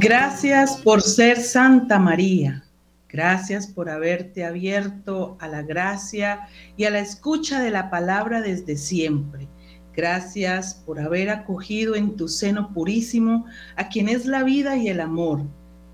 Gracias por ser Santa María. Gracias por haberte abierto a la gracia y a la escucha de la palabra desde siempre. Gracias por haber acogido en tu seno purísimo a quien es la vida y el amor.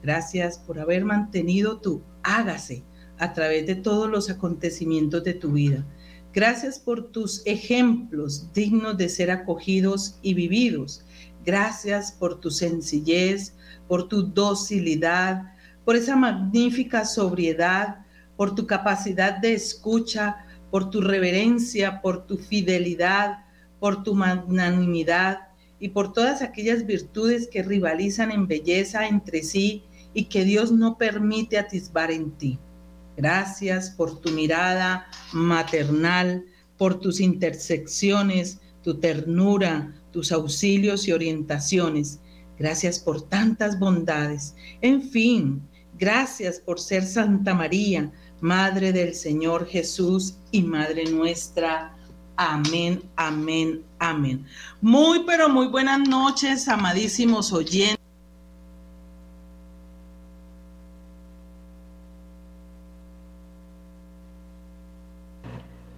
Gracias por haber mantenido tu hágase a través de todos los acontecimientos de tu vida. Gracias por tus ejemplos dignos de ser acogidos y vividos. Gracias por tu sencillez, por tu docilidad, por esa magnífica sobriedad, por tu capacidad de escucha, por tu reverencia, por tu fidelidad, por tu magnanimidad y por todas aquellas virtudes que rivalizan en belleza entre sí y que Dios no permite atisbar en ti. Gracias por tu mirada maternal, por tus intersecciones, tu ternura, tus auxilios y orientaciones. Gracias por tantas bondades. En fin, gracias por ser Santa María, Madre del Señor Jesús y Madre nuestra. Amén, amén, amén. Muy, pero muy buenas noches, amadísimos oyentes.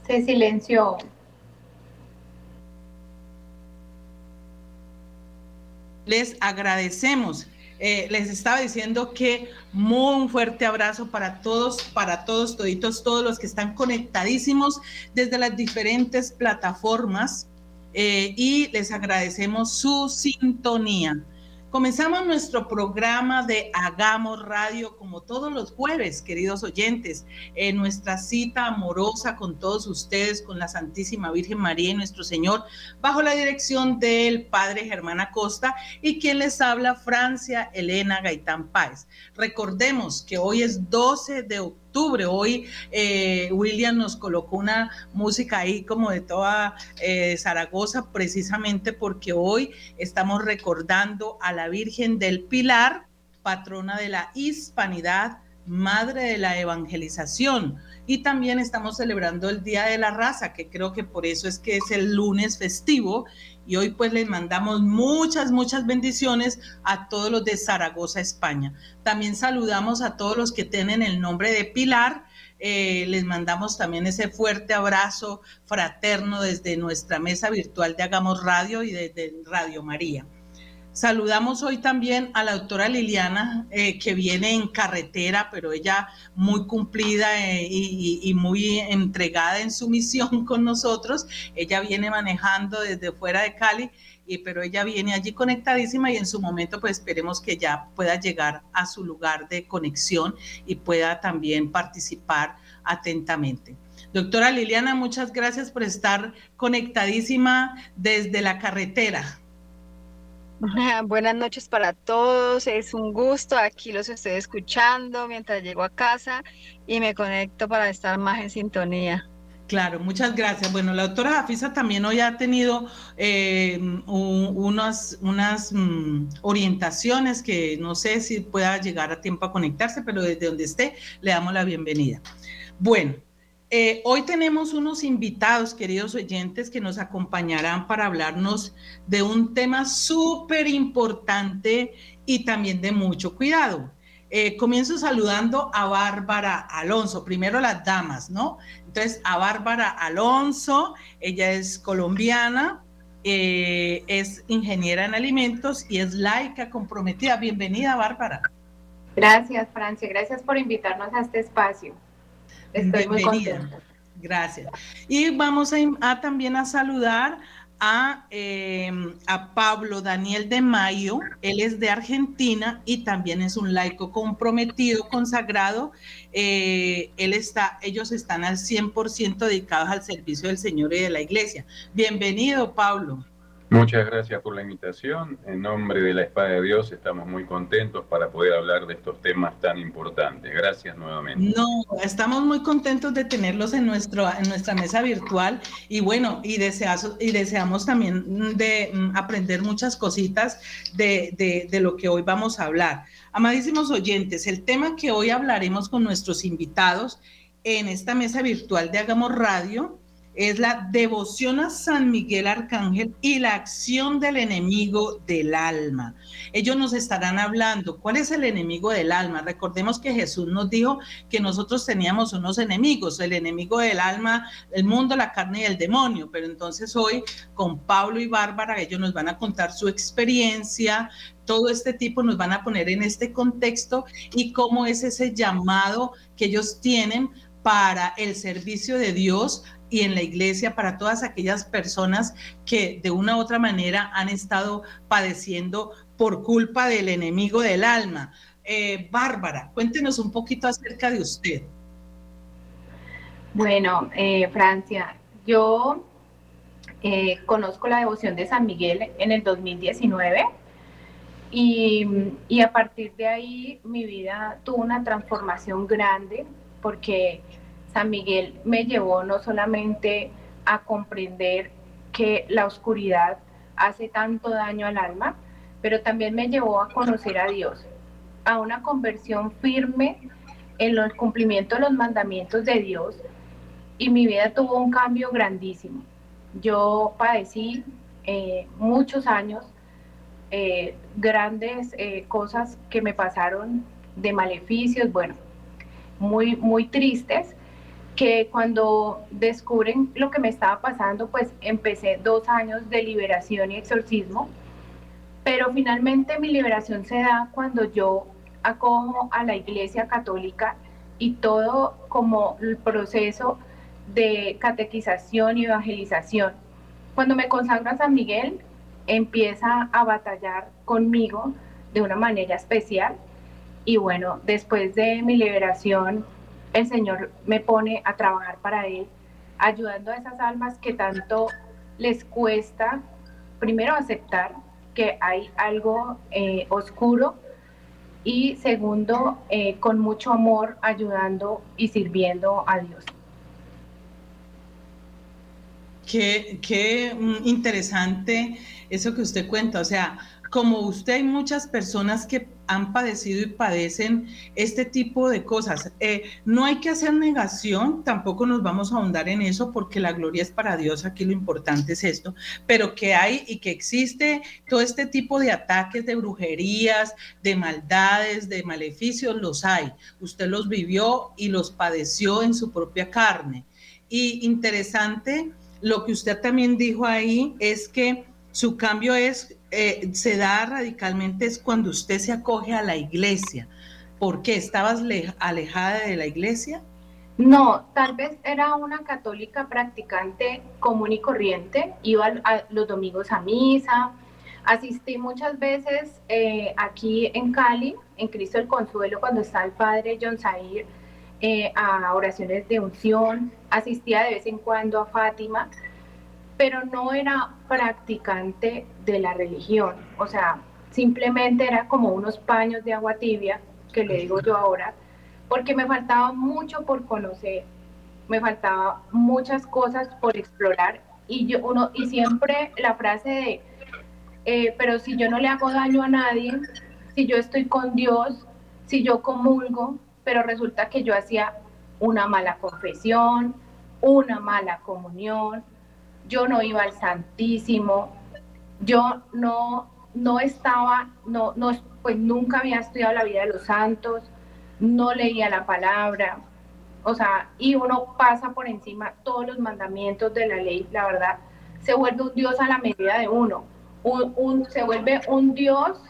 Se silenció. les agradecemos. Eh, les estaba diciendo que muy fuerte abrazo para todos, para todos, toditos, todos los que están conectadísimos desde las diferentes plataformas eh, y les agradecemos su sintonía. Comenzamos nuestro programa de Hagamos Radio como todos los jueves, queridos oyentes, en nuestra cita amorosa con todos ustedes, con la Santísima Virgen María y nuestro Señor, bajo la dirección del Padre Germán Acosta y quien les habla, Francia Elena Gaitán Páez. Recordemos que hoy es 12 de octubre Hoy eh, William nos colocó una música ahí como de toda eh, Zaragoza, precisamente porque hoy estamos recordando a la Virgen del Pilar, patrona de la hispanidad, madre de la evangelización. Y también estamos celebrando el Día de la Raza, que creo que por eso es que es el lunes festivo. Y hoy pues les mandamos muchas, muchas bendiciones a todos los de Zaragoza, España. También saludamos a todos los que tienen el nombre de Pilar. Eh, les mandamos también ese fuerte abrazo fraterno desde nuestra mesa virtual de Hagamos Radio y desde Radio María. Saludamos hoy también a la doctora Liliana, eh, que viene en carretera, pero ella muy cumplida eh, y, muy entregada en su misión con nosotros. Ella viene manejando desde fuera de Cali, y, pero ella viene allí conectadísima y en su momento pues esperemos que ya pueda llegar a su lugar de conexión y pueda también participar atentamente. Doctora Liliana, muchas gracias por estar conectadísima desde la carretera. Buenas noches para todos, es un gusto, aquí los estoy escuchando mientras llego a casa y me conecto para estar más en sintonía. Claro, muchas gracias. Bueno, la doctora Jafisa también hoy ha tenido eh, unas, unas mm, orientaciones que no sé si pueda llegar a tiempo a conectarse, pero desde donde esté le damos la bienvenida. Bueno, eh, hoy tenemos unos invitados, queridos oyentes, que nos acompañarán para hablarnos de un tema súper importante y también de mucho cuidado. Eh, comienzo saludando a Bárbara Alonso, primero las damas, ¿no? Entonces, a Bárbara Alonso, ella es colombiana, eh, es ingeniera en alimentos y es laica comprometida. Bienvenida, Bárbara. Gracias, Francia, gracias por invitarnos a este espacio. Estoy muy contenta. Gracias. Y vamos a, también a saludar a, em, a, Pablo Daniel de Mayo. Él es de Argentina y también es un laico comprometido, consagrado. Eh, él está, ellos están al 100% dedicados al servicio del Señor y de la iglesia. Bienvenido, Pablo. Muchas gracias por la invitación. En nombre de la Espada de Dios estamos muy contentos para poder hablar de estos temas tan importantes. Gracias nuevamente. No, estamos muy contentos de tenerlos en, nuestro, en nuestra mesa virtual y bueno, y, y deseamos también de mm, aprender muchas cositas de, de, de lo que hoy vamos a hablar. Amadísimos oyentes, el tema que hoy hablaremos con nuestros invitados en esta mesa virtual de Hagamos Radio es la devoción a San Miguel Arcángel y la acción del enemigo del alma. Ellos nos estarán hablando, ¿cuál es el enemigo del alma? Recordemos que Jesús nos dijo que nosotros teníamos unos enemigos, el enemigo del alma, el mundo, la carne y el demonio, pero entonces hoy con Pablo y Bárbara ellos nos van a contar su experiencia, todo este tipo nos van a poner en este contexto y cómo es ese llamado que ellos tienen para el servicio de Dios y en la iglesia para todas aquellas personas que de una u otra manera han estado padeciendo por culpa del enemigo del alma. Eh, Bárbara, cuéntenos un poquito acerca de usted. Bueno, eh, Francia, yo eh, conozco la devoción de San Miguel en el 2019 y, y a partir de ahí mi vida tuvo una transformación grande porque San Miguel me llevó no solamente a comprender que la oscuridad hace tanto daño al alma, pero también me llevó a conocer a Dios, a una conversión firme en el cumplimiento de los mandamientos de Dios y mi vida tuvo un cambio grandísimo. Yo padecí eh, muchos años eh, grandes eh, cosas que me pasaron de maleficios, bueno, muy, muy tristes, que cuando descubren lo que me estaba pasando, pues empecé dos años de liberación y exorcismo, pero finalmente mi liberación se da cuando yo acojo a la Iglesia Católica y todo como el proceso de catequización y evangelización. Cuando me consagra San Miguel, empieza a batallar conmigo de una manera especial y bueno, después de mi liberación, el Señor me pone a trabajar para Él, ayudando a esas almas que tanto les cuesta, primero, aceptar que hay algo eh, oscuro y segundo, eh, con mucho amor, ayudando y sirviendo a Dios. Qué, qué mm, interesante eso que usted cuenta, o sea, como usted hay muchas personas que han padecido y padecen este tipo de cosas. Eh, no hay que hacer negación, tampoco nos vamos a ahondar en eso porque la gloria es para Dios, aquí lo importante es esto, pero que hay y que existe todo este tipo de ataques, de brujerías, de maldades, de maleficios, los hay. Usted los vivió y los padeció en su propia carne. Y interesante, lo que usted también dijo ahí es que su cambio es eh, se da radicalmente es cuando usted se acoge a la iglesia. ¿Por qué? ¿Estabas alejada de la iglesia? No, tal vez era una católica practicante común y corriente, iba los domingos a misa, asistí muchas veces eh, aquí en Cali, en Cristo el Consuelo, cuando está el padre John Zair, eh, a oraciones de unción, asistía de vez en cuando a Fátima, pero no era practicante de la religión, o sea, simplemente era como unos paños de agua tibia, que le digo yo ahora, porque me faltaba mucho por conocer, me faltaba muchas cosas por explorar. Y yo uno y siempre la frase de eh, pero si yo no le hago daño a nadie, si yo estoy con Dios, si yo comulgo, pero resulta que yo hacía una mala confesión, una mala comunión, yo no iba al Santísimo, yo no, no estaba, no, no, pues nunca había estudiado la vida de los santos, no leía la palabra, o sea, y uno pasa por encima todos los mandamientos de la ley, la verdad, se vuelve un Dios a la medida de uno, un, se vuelve un Dios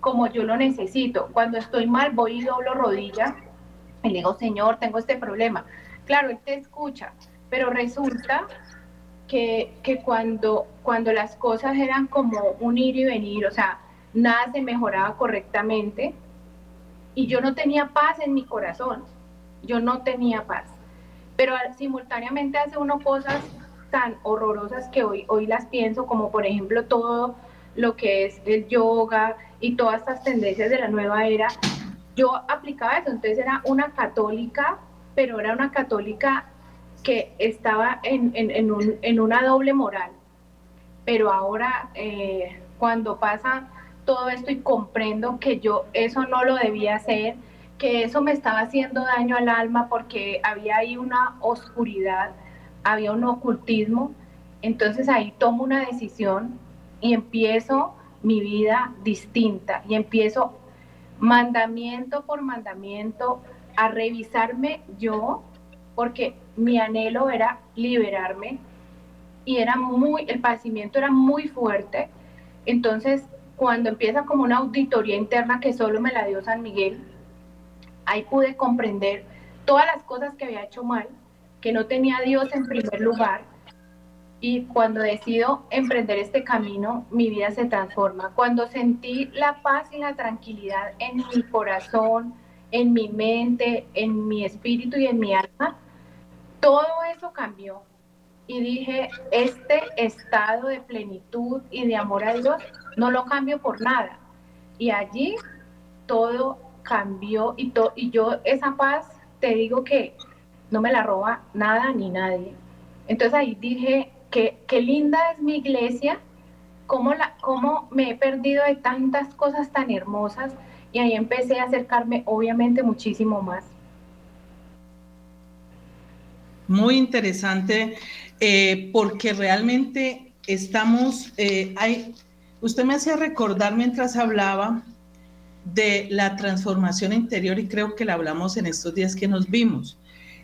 como yo lo necesito. Cuando estoy mal, voy y doblo rodilla y le digo, Señor, tengo este problema. Claro, Él te escucha, pero resulta que, cuando, cuando las cosas eran como un ir y venir, o sea, nada se mejoraba correctamente y yo no tenía paz en mi corazón, yo no tenía paz. Pero simultáneamente hace uno cosas tan horrorosas que hoy, hoy las pienso, como por ejemplo todo lo que es el yoga y todas estas tendencias de la nueva era, yo aplicaba eso, entonces era una católica, pero era una católica que estaba en, en, un, en una doble moral. Pero ahora, eh, cuando pasa todo esto y comprendo que yo eso no lo debía hacer, que eso me estaba haciendo daño al alma porque había ahí una oscuridad, había un ocultismo, entonces ahí tomo una decisión y empiezo mi vida distinta y empiezo mandamiento por mandamiento a revisarme yo, porque mi anhelo era liberarme y era muy, el padecimiento era muy fuerte. Entonces, cuando empieza como una auditoría interna que solo me la dio San Miguel, ahí pude comprender todas las cosas que había hecho mal, que no tenía a Dios en primer lugar. Y cuando decido emprender este camino, mi vida se transforma. Cuando sentí la paz y la tranquilidad en mi corazón, en mi mente, en mi espíritu y en mi alma, todo eso cambió. Y dije, este estado de plenitud y de amor a Dios no lo cambio por nada. Y allí todo cambió y, y yo esa paz, te digo que no me la roba nada ni nadie. Entonces ahí dije, que qué linda es mi iglesia, cómo, la, cómo me he perdido de tantas cosas tan hermosas y ahí empecé a acercarme obviamente muchísimo más. Muy interesante, eh, porque realmente estamos, eh, hay, usted me hacía recordar mientras hablaba de la transformación interior y creo que la hablamos en estos días que nos vimos.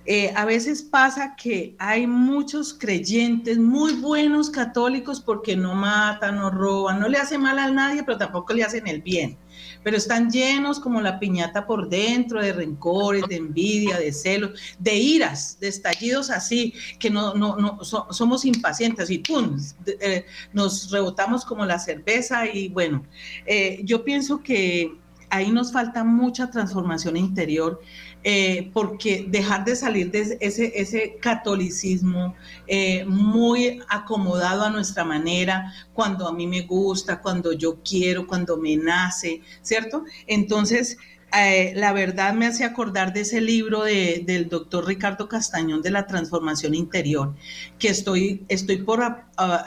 Eh, a veces pasa que hay muchos creyentes muy buenos católicos porque no matan, no roban, no le hacen mal a nadie, pero tampoco le hacen el bien. Pero están llenos como la piñata por dentro de rencores, de envidia, de celos, de iras, de estallidos así, que no, no, no somos impacientes y ¡pum! Eh, nos rebotamos como la cerveza y bueno, eh, yo pienso que ahí nos falta mucha transformación interior, eh, porque dejar de salir de ese, ese catolicismo eh, muy acomodado a nuestra manera, cuando a mí me gusta, cuando yo quiero, cuando me nace, ¿cierto? Entonces, eh, la verdad me hace acordar de ese libro del doctor Ricardo Castañón de la transformación interior, que estoy, estoy por,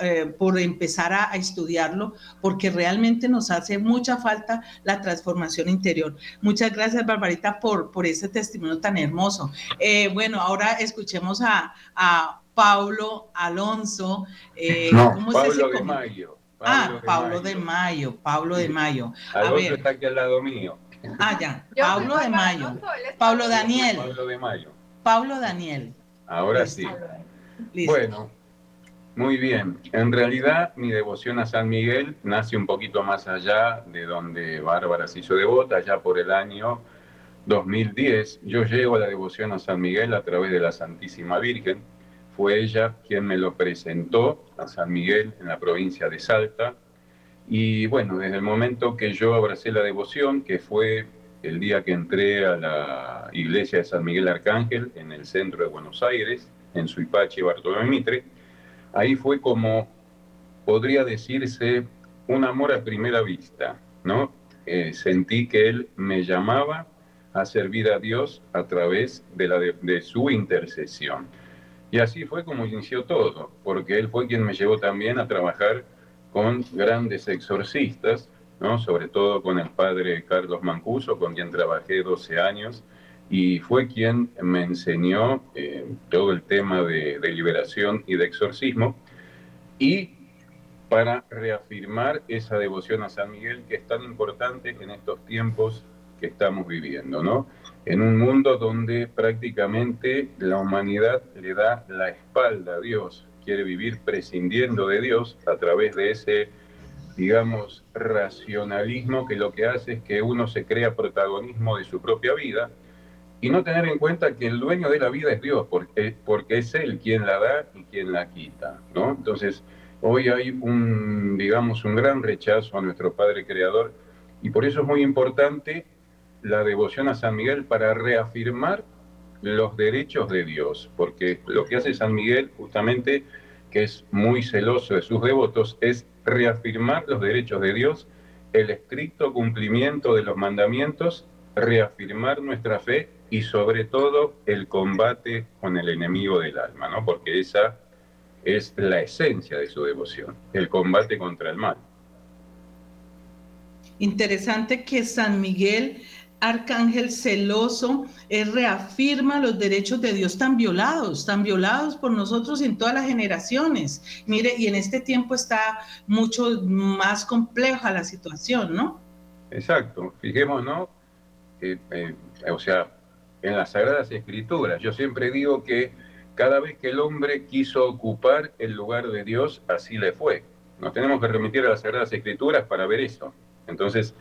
eh, por empezar a, estudiarlo porque realmente nos hace mucha falta la transformación interior. Muchas gracias, Barbarita, por, por ese testimonio tan hermoso. Eh, bueno, ahora escuchemos a, a Pablo Alonso. no, Pablo de Mayo. ah, Pablo de Mayo, Pablo de Mayo. Alonso está aquí al lado mío. Ah, ya. Pablo de Mayo. Pablo Daniel. Pablo de Mayo. Pablo Daniel. Ahora sí. Bueno, muy bien. En realidad, mi devoción a San Miguel nace un poquito más allá de donde Bárbara se hizo devota, ya por el año 2010. Yo llego a la devoción a San Miguel a través de la Santísima Virgen. Fue ella quien me lo presentó a San Miguel en la provincia de Salta y bueno, desde el momento que yo abracé la devoción, que fue el día que entré a la iglesia de San Miguel Arcángel en el centro de Buenos Aires, en Suipachi Bartolomé Mitre, ahí fue como, podría decirse, un amor a primera vista, ¿no? Eh, sentí que él me llamaba a servir a Dios a través de, la de su intercesión. Y así fue como inició todo, porque él fue quien me llevó también a trabajar con grandes exorcistas, ¿no? sobre todo con el padre Carlos Mancuso, con quien trabajé 12 años, y fue quien me enseñó eh, todo el tema de, de liberación y de exorcismo, y para reafirmar esa devoción a San Miguel que es tan importante en estos tiempos que estamos viviendo, ¿no? En un mundo donde prácticamente la humanidad le da la espalda a Dios, quiere vivir prescindiendo de Dios a través de ese, digamos, racionalismo que lo que hace es que uno se crea protagonismo de su propia vida y no tener en cuenta que el dueño de la vida es Dios, porque, porque es Él quien la da y quien la quita, ¿no? Entonces, hoy hay un, digamos, un gran rechazo a nuestro Padre Creador y por eso es muy importante la devoción a San Miguel para reafirmar los derechos de Dios, porque lo que hace San Miguel justamente que es muy celoso de sus devotos, es reafirmar los derechos de Dios, el estricto cumplimiento de los mandamientos, reafirmar nuestra fe y sobre todo el combate con el enemigo del alma, ¿no? Porque esa es la esencia de su devoción, el combate contra el mal. Interesante que San Miguel, arcángel celoso, reafirma los derechos de Dios tan violados, tan violados por nosotros en todas las generaciones. Mire, y en este tiempo está mucho más compleja la situación, ¿no? Exacto, fijémonos, eh, o sea, en las Sagradas Escrituras, yo siempre digo que cada vez que el hombre quiso ocupar el lugar de Dios, así le fue. Nos tenemos que remitir a las Sagradas Escrituras para ver eso. Entonces,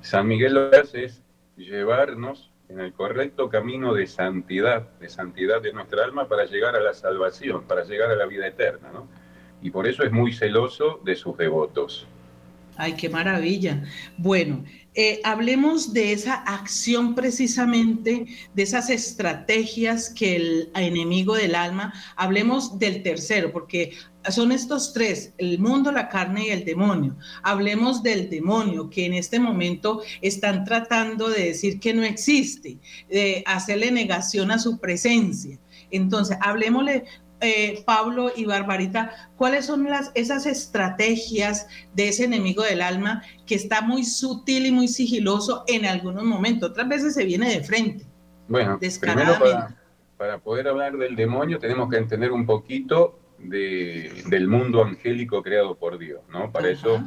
San Miguel lo hace es llevarnos en el correcto camino de santidad, de santidad de nuestra alma para llegar a la salvación, para llegar a la vida eterna, ¿no? Y por eso es muy celoso de sus devotos. Ay, qué maravilla. Bueno, eh, hablemos de esa acción precisamente, de esas estrategias que el enemigo del alma, hablemos del tercero, porque son estos tres, el mundo, la carne y el demonio. Hablemos del demonio, que en este momento están tratando de decir que no existe, de hacerle negación a su presencia. Entonces, hablemosle eh, Pablo y Barbarita, ¿cuáles son las, esas estrategias de ese enemigo del alma que está muy sutil y muy sigiloso en algunos momentos? Otras veces se viene de frente. Bueno, primero para, para poder hablar del demonio tenemos que entender un poquito de, del mundo angélico creado por Dios, ¿no? Para eso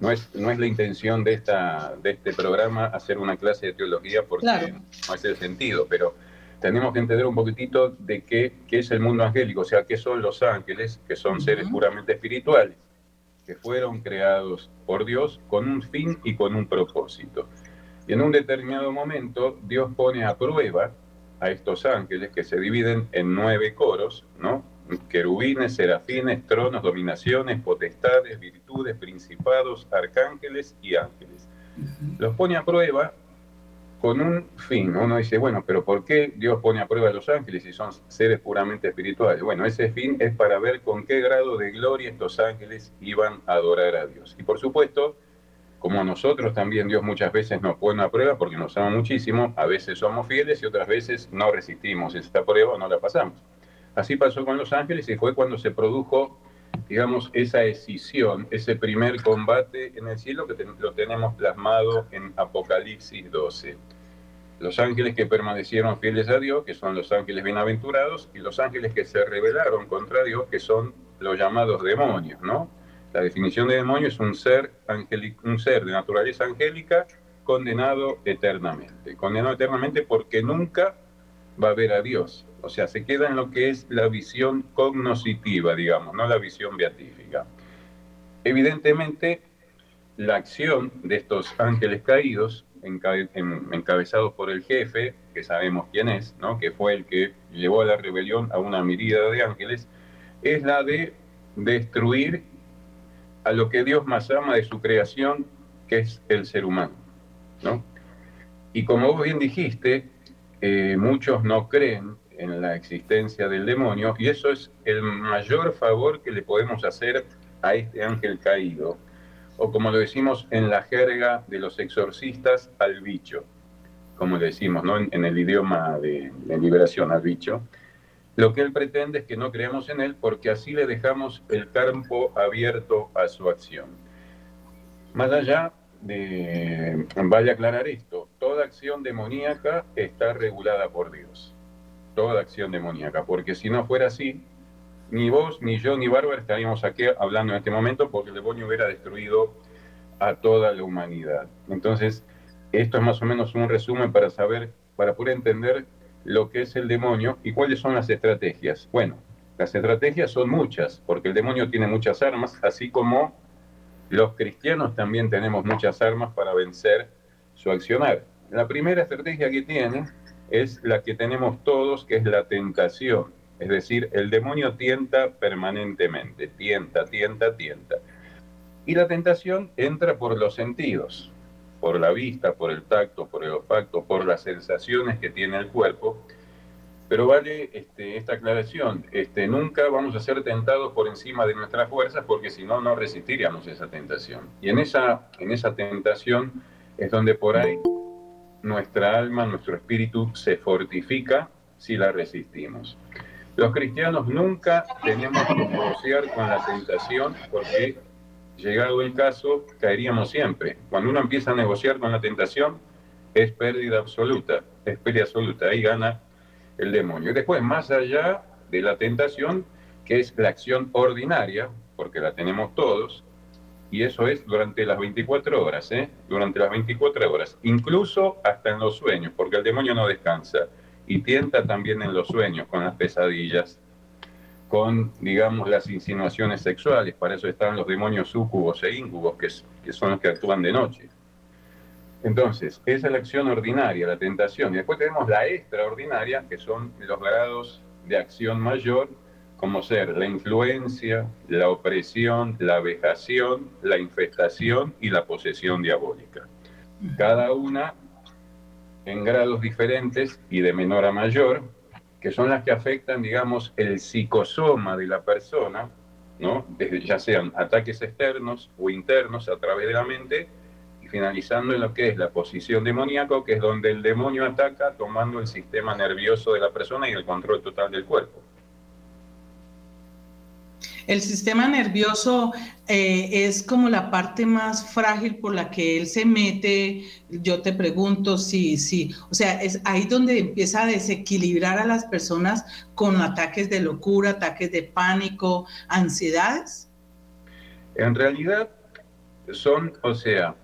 no es, no es la intención de, esta, de este programa hacer una clase de teología porque no es el sentido, pero tenemos que entender un poquitito de qué, qué, es el mundo angélico, o sea, qué son los ángeles, que son seres puramente espirituales, que fueron creados por Dios con un fin y con un propósito. Y en un determinado momento Dios pone a prueba a estos ángeles que se dividen en nueve coros, ¿no? Querubines, serafines, tronos, dominaciones, potestades, virtudes, principados, arcángeles y ángeles. Los pone a prueba con un fin. Uno dice, bueno, pero ¿por qué Dios pone a prueba a los ángeles si son seres puramente espirituales? Bueno, ese fin es para ver con qué grado de gloria estos ángeles iban a adorar a Dios. Y por supuesto, como nosotros también Dios muchas veces nos pone a prueba porque nos ama muchísimo, a veces somos fieles y otras veces no resistimos esta prueba o no la pasamos. Así pasó con los ángeles y fue cuando se produjo, digamos, esa escisión, ese primer combate en el cielo que lo tenemos plasmado en Apocalipsis 12 los ángeles que permanecieron fieles a Dios, que son los ángeles bienaventurados, y los ángeles que se rebelaron contra Dios, que son los llamados demonios, ¿no? La definición de demonio es un ser, un ser de naturaleza angélica condenado eternamente. Condenado eternamente porque nunca va a ver a Dios. O sea, se queda en lo que es la visión cognoscitiva, digamos, no la visión beatífica. Evidentemente, la acción de estos ángeles caídos encabezados por el jefe, que sabemos quién es, ¿no? que fue el que llevó a la rebelión a una mirada de ángeles, es la de destruir a lo que Dios más ama de su creación, que es el ser humano. ¿no? Y como vos bien dijiste, eh, muchos no creen en la existencia del demonio y eso es el mayor favor que le podemos hacer a este ángel caído, o como lo decimos en la jerga de los exorcistas, al bicho, como le decimos ¿no? en, el idioma de, liberación al bicho. Lo que él pretende es que no creamos en él porque así le dejamos el campo abierto a su acción. Más allá de, a aclarar esto, toda acción demoníaca está regulada por Dios. Toda acción demoníaca, porque si no fuera así, ni vos, ni yo, ni Bárbara estaríamos aquí hablando en este momento porque el demonio hubiera destruido a toda la humanidad. Entonces, esto es más o menos un resumen para saber, para poder entender lo que es el demonio y cuáles son las estrategias. Bueno, las estrategias son muchas, porque el demonio tiene muchas armas, así como los cristianos también tenemos muchas armas para vencer su accionar. La primera estrategia que tiene es la que tenemos todos, que es la tentación. Es decir, el demonio tienta permanentemente, tienta, tienta, tienta. Y la tentación entra por los sentidos, por la vista, por el tacto, por el olfato, por las sensaciones que tiene el cuerpo. Pero vale este, esta aclaración, este, nunca vamos a ser tentados por encima de nuestras fuerzas porque si no, no resistiríamos esa tentación. Y en esa, en esa tentación es donde por ahí nuestra alma, nuestro espíritu se fortifica si la resistimos. Los cristianos nunca tenemos que negociar con la tentación porque, llegado el caso, caeríamos siempre. Cuando uno empieza a negociar con la tentación, es pérdida absoluta, es pérdida absoluta, ahí gana el demonio. Y después, más allá de la tentación, que es la acción ordinaria, porque la tenemos todos, y eso es durante las 24 horas, ¿eh? durante las 24 horas, incluso hasta en los sueños, porque el demonio no descansa y tienta también en los sueños con las pesadillas, con, digamos, las insinuaciones sexuales, para eso están los demonios súcubos e íncubos, que, que son los que actúan de noche. Entonces, esa es la acción ordinaria, la tentación. Y después tenemos la extraordinaria, que son los grados de acción mayor, como ser la influencia, la opresión, la vejación, la infestación y la posesión diabólica. Cada una en grados diferentes y de menor a mayor, que son las que afectan, digamos, el psicosoma de la persona, ¿no? ya sean ataques externos o internos a través de la mente, finalizando en lo que es la posición demoníaco, que es donde el demonio ataca tomando el sistema nervioso de la persona y el control total del cuerpo. El sistema nervioso eh, es como la parte más frágil por la que él se mete. Yo te pregunto si, si, o sea, es ahí donde empieza a desequilibrar a las personas con ataques de locura, ataques de pánico, ansiedades. En realidad son, o sea,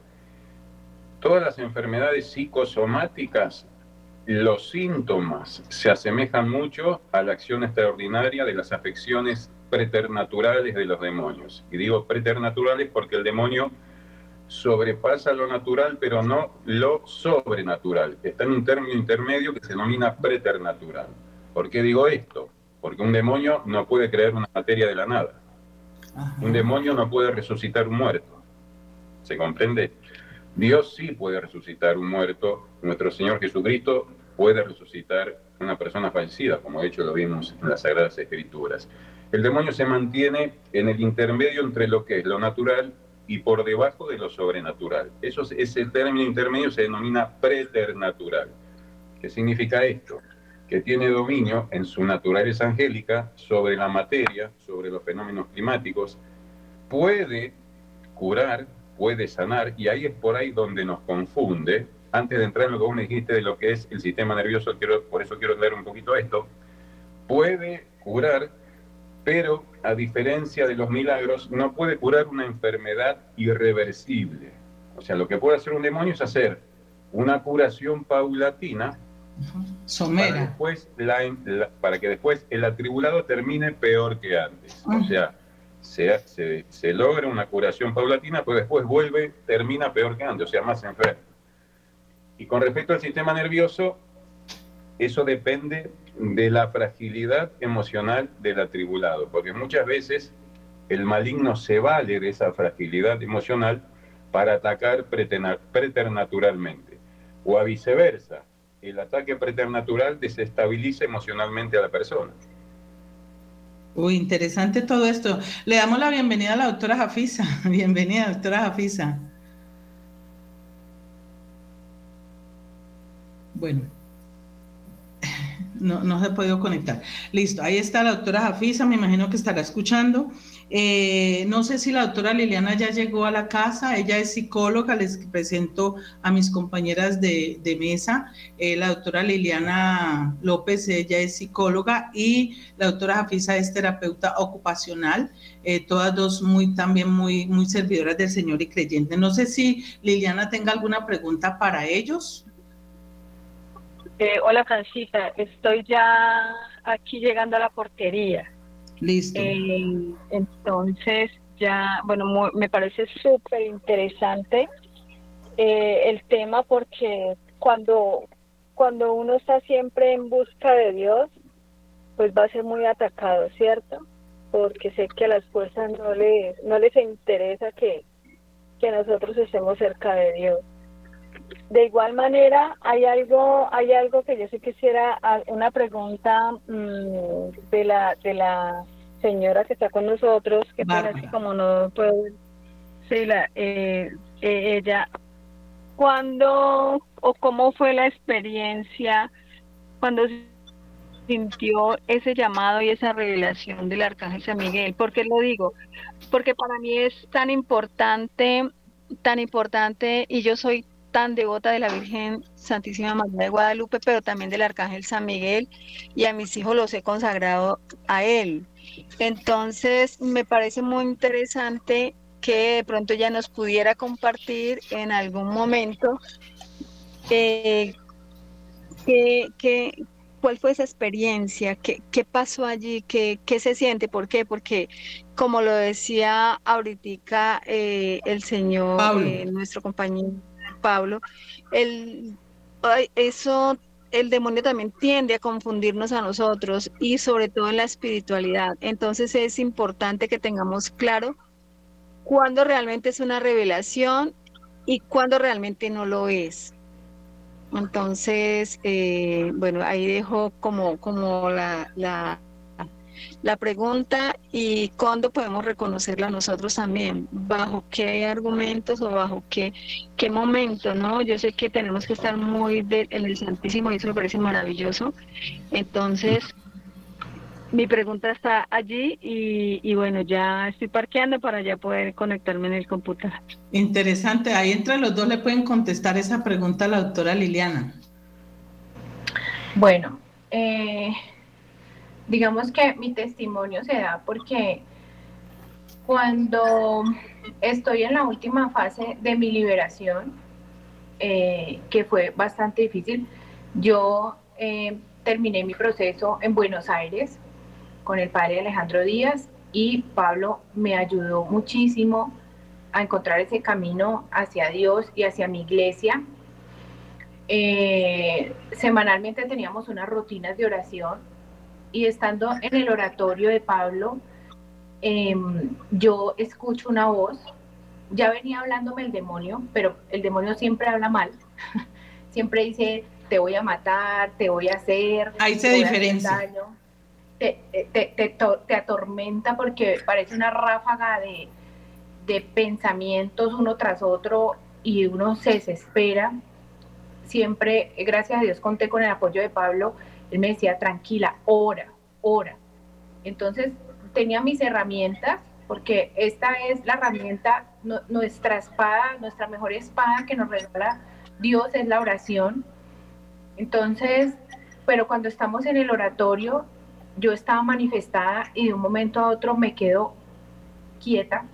todas las enfermedades psicosomáticas, los síntomas se asemejan mucho a la acción extraordinaria de las afecciones preternaturales de los demonios. Y digo preternaturales porque el demonio sobrepasa lo natural, pero no lo sobrenatural. Está en un término intermedio que se denomina preternatural. ¿Por qué digo esto? Porque un demonio no puede crear una materia de la nada. Un demonio no puede resucitar un muerto. ¿Se comprende? Dios sí puede resucitar un muerto, nuestro Señor Jesucristo puede resucitar una persona fallecida, como de hecho lo vimos en las Sagradas Escrituras. El demonio se mantiene en el intermedio entre lo que es lo natural y por debajo de lo sobrenatural. Eso, ese término intermedio se denomina preternatural. ¿Qué significa esto? Que tiene dominio en su naturaleza angélica sobre la materia, sobre los fenómenos climáticos, puede curar puede sanar, y ahí es por ahí donde nos confunde. Antes de entrar en lo que vos me dijiste de lo que es el sistema nervioso, quiero, por eso quiero leer un poquito esto, puede curar, pero a diferencia de los milagros, no puede curar una enfermedad irreversible. O sea, lo que puede hacer un demonio es hacer una curación paulatina Somera. Para, después para que después el atribulado termine peor que antes. O sea, se, se, logra una curación paulatina, pero después vuelve, termina peor que antes, o sea, más enfermo. Y con respecto al sistema nervioso, eso depende de la fragilidad emocional del atribulado, porque muchas veces el maligno se vale de esa fragilidad emocional para atacar preternaturalmente, o a viceversa, el ataque preternatural desestabiliza emocionalmente a la persona. Uy, interesante todo esto. Le damos la bienvenida a la doctora Jafisa. Bienvenida, doctora Jafisa. Bueno, no, no se ha podido conectar. Listo, ahí está la doctora Jafisa, me imagino que estará escuchando. Eh, no sé si la doctora Liliana ya llegó a la casa, ella es psicóloga, les presento a mis compañeras de, mesa. Eh, la doctora Liliana López, ella es psicóloga y la doctora Jafisa es terapeuta ocupacional, eh, todas dos muy también muy, muy servidoras del Señor y creyentes. No sé si Liliana tenga alguna pregunta para ellos. Hola Francisca, estoy ya aquí llegando a la portería. Listo. Eh, entonces, ya, bueno, me parece súper interesante eh, el tema porque cuando, cuando uno está siempre en busca de Dios, pues va a ser muy atacado, ¿cierto? Porque sé que a las fuerzas no les, no les interesa que, que nosotros estemos cerca de Dios. De igual manera, hay algo, hay algo que yo sí quisiera, una pregunta mm, de la de la señora que está con nosotros, que tiene como no puedo, sí, la, eh, eh, ella, ¿cuándo o cómo fue la experiencia cuando sintió ese llamado y esa revelación del Arcángel San Miguel? ¿Por qué lo digo? Porque para mí es tan importante, tan importante, y yo soy tan devota de la Virgen Santísima María de Guadalupe, pero también del Arcángel San Miguel, y a mis hijos los he consagrado a él. Entonces, me parece muy interesante que de pronto ya nos pudiera compartir en algún momento eh, que, cuál fue esa experiencia, qué, qué pasó allí, qué, qué, se siente, por qué, porque como lo decía ahorita eh, el señor, eh, nuestro compañero Pablo, el, eso, el demonio también tiende a confundirnos a nosotros y sobre todo en la espiritualidad. Entonces es importante que tengamos claro cuándo realmente es una revelación y cuándo realmente no lo es. Entonces, eh, bueno, ahí dejo como, como la, la la pregunta y cuándo podemos reconocerla nosotros también, bajo qué argumentos o bajo qué, qué momento, ¿no? Yo sé que tenemos que estar muy en el Santísimo y eso me parece maravilloso. Entonces, mi pregunta está allí y, y, bueno, ya estoy parqueando para ya poder conectarme en el computador. Interesante, ahí entre los dos le pueden contestar esa pregunta a la doctora Liliana. Bueno, eh, digamos que mi testimonio se da porque cuando estoy en la última fase de mi liberación, eh, que fue bastante difícil, yo eh, terminé mi proceso en Buenos Aires con el padre Alejandro Díaz y Pablo me ayudó muchísimo a encontrar ese camino hacia Dios y hacia mi iglesia. Eh, semanalmente teníamos unas rutinas de oración y estando en el oratorio de Pablo, em, yo escucho una voz, ya venía hablándome el demonio, pero el demonio siempre habla mal, siempre dice, te voy a matar, te voy a hacer. Ahí se diferencia. Te, te, te, atormenta porque parece una ráfaga de, de pensamientos uno tras otro y uno se desespera. Siempre, gracias a Dios, conté con el apoyo de Pablo él me decía, tranquila, ora, ora. Entonces tenía mis herramientas, porque esta es la herramienta, nuestra espada, nuestra mejor espada que nos regala Dios es la oración. Entonces, pero cuando estamos en el oratorio, yo estaba manifestada y de un momento a otro me quedo quieta.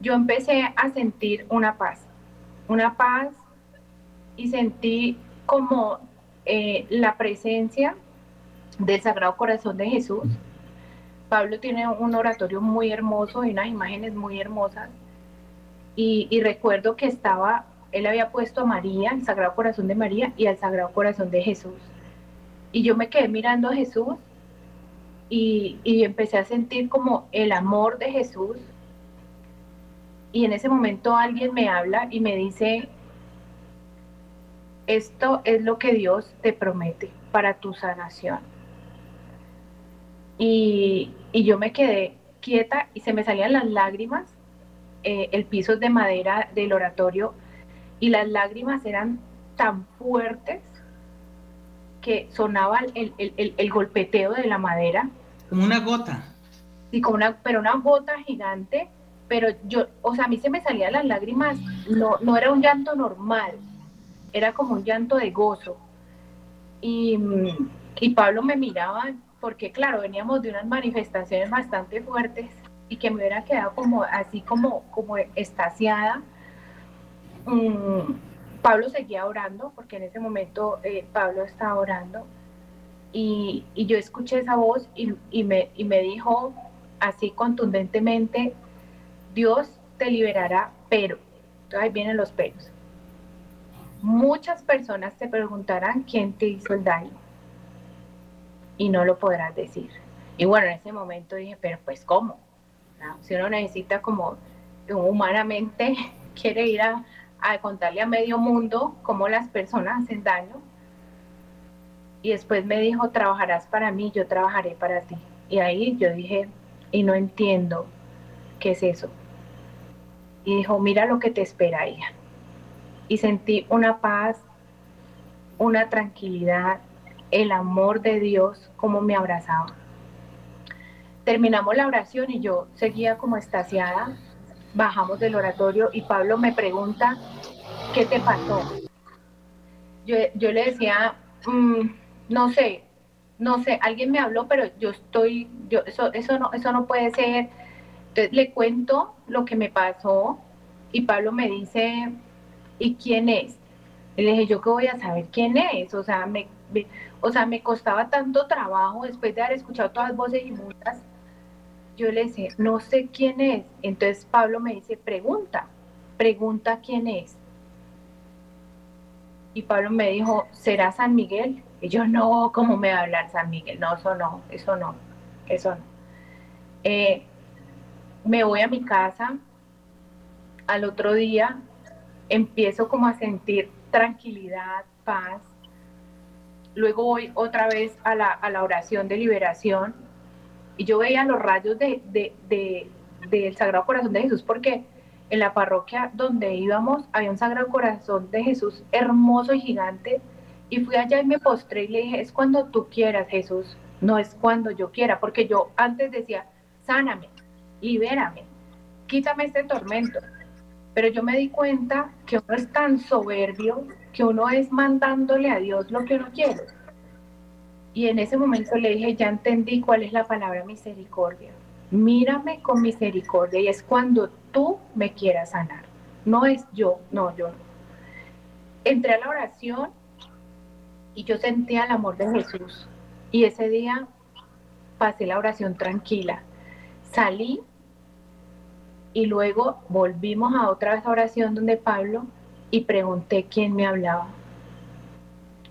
Yo empecé a sentir una paz, una paz y sentí como eh, la presencia del Sagrado Corazón de Jesús. Pablo tiene un oratorio muy hermoso y unas imágenes muy hermosas. Y, recuerdo que estaba, él había puesto a María, el Sagrado Corazón de María y al Sagrado Corazón de Jesús. Y yo me quedé mirando a Jesús y, y empecé a sentir como el amor de Jesús. Y en ese momento alguien me habla y me dice, esto es lo que Dios te promete para tu sanación. Y, yo me quedé quieta y se me salían las lágrimas. Eh, el piso es de madera del oratorio y las lágrimas eran tan fuertes que sonaba el, el, golpeteo de la madera. Como una gota. Sí, como una, pero una gota gigante. Pero yo, o sea, a mí se me salían las lágrimas, no, no era un llanto normal, era como un llanto de gozo. Y, Pablo me miraba, porque claro, veníamos de unas manifestaciones bastante fuertes y que me hubiera quedado como así como, como estaciada. Mm, Pablo seguía orando, porque en ese momento eh, Pablo estaba orando, y, yo escuché esa voz y, me, y me dijo así contundentemente, Dios te liberará, pero, ahí vienen los pelos, Muchas personas te preguntarán quién te hizo el daño y no lo podrás decir. Y bueno, en ese momento dije, pero pues ¿cómo? Si uno necesita como humanamente quiere ir a, a contarle a medio mundo cómo las personas hacen daño. Y después me dijo, trabajarás para mí, yo trabajaré para ti. Y ahí yo dije, y no entiendo qué es eso. Y dijo, mira lo que te espera, hija. Y sentí una paz, una tranquilidad, el amor de Dios como me abrazaba. Terminamos la oración y yo seguía como estaciada. Bajamos del oratorio y Pablo me pregunta, ¿qué te pasó? Yo, le decía, mm, no sé, no sé, alguien me habló, pero yo estoy, yo, eso, eso, no, eso no puede ser. Entonces le cuento lo que me pasó y Pablo me dice, ¿y quién es? Y le dije, ¿yo qué voy a saber quién es? O sea, me, o sea, me costaba tanto trabajo después de haber escuchado todas las voces inmundas. Yo le decía, no sé quién es. Entonces Pablo me dice, pregunta, pregunta quién es. Y Pablo me dijo, ¿será San Miguel? Y yo, no, ¿cómo me va a hablar San Miguel? No, eso no, eso no, eso no. Eh, me voy a mi casa, al otro día empiezo como a sentir tranquilidad, paz. Luego voy otra vez a la, oración de liberación y yo veía los rayos de, del Sagrado Corazón de Jesús porque en la parroquia donde íbamos había un Sagrado Corazón de Jesús hermoso y gigante y fui allá y me postré y le dije, es cuando tú quieras Jesús, no es cuando yo quiera, porque yo antes decía, sáname, libérame, quítame este tormento. Pero yo me di cuenta que uno es tan soberbio que uno es mandándole a Dios lo que uno quiere. Y en ese momento le dije, ya entendí cuál es la palabra misericordia. Mírame con misericordia y es cuando tú me quieras sanar. No es yo, no, yo no. Entré a la oración y yo sentía el amor de Jesús. Y ese día pasé la oración tranquila. Salí y luego volvimos a otra vez a oración donde Pablo y pregunté quién me hablaba.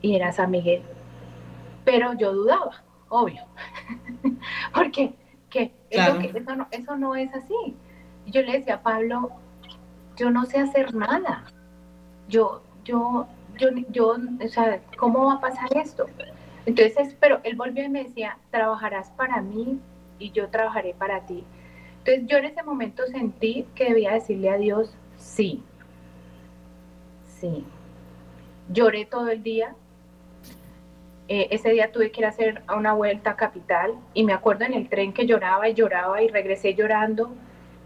Y era San Miguel. Pero yo dudaba, obvio. Porque que eso, no, eso no es así. Yo le decía a Pablo, yo no sé hacer nada. Yo, yo, yo, yo, o sea, ¿cómo va a pasar esto? Entonces, pero él volvió y me decía, trabajarás para mí y yo trabajaré para ti. Entonces yo en ese momento sentí que debía decirle a Dios, sí, sí. Lloré todo el día. Eh, ese día tuve que ir a hacer una vuelta a Capital y me acuerdo en el tren que lloraba y lloraba y regresé llorando,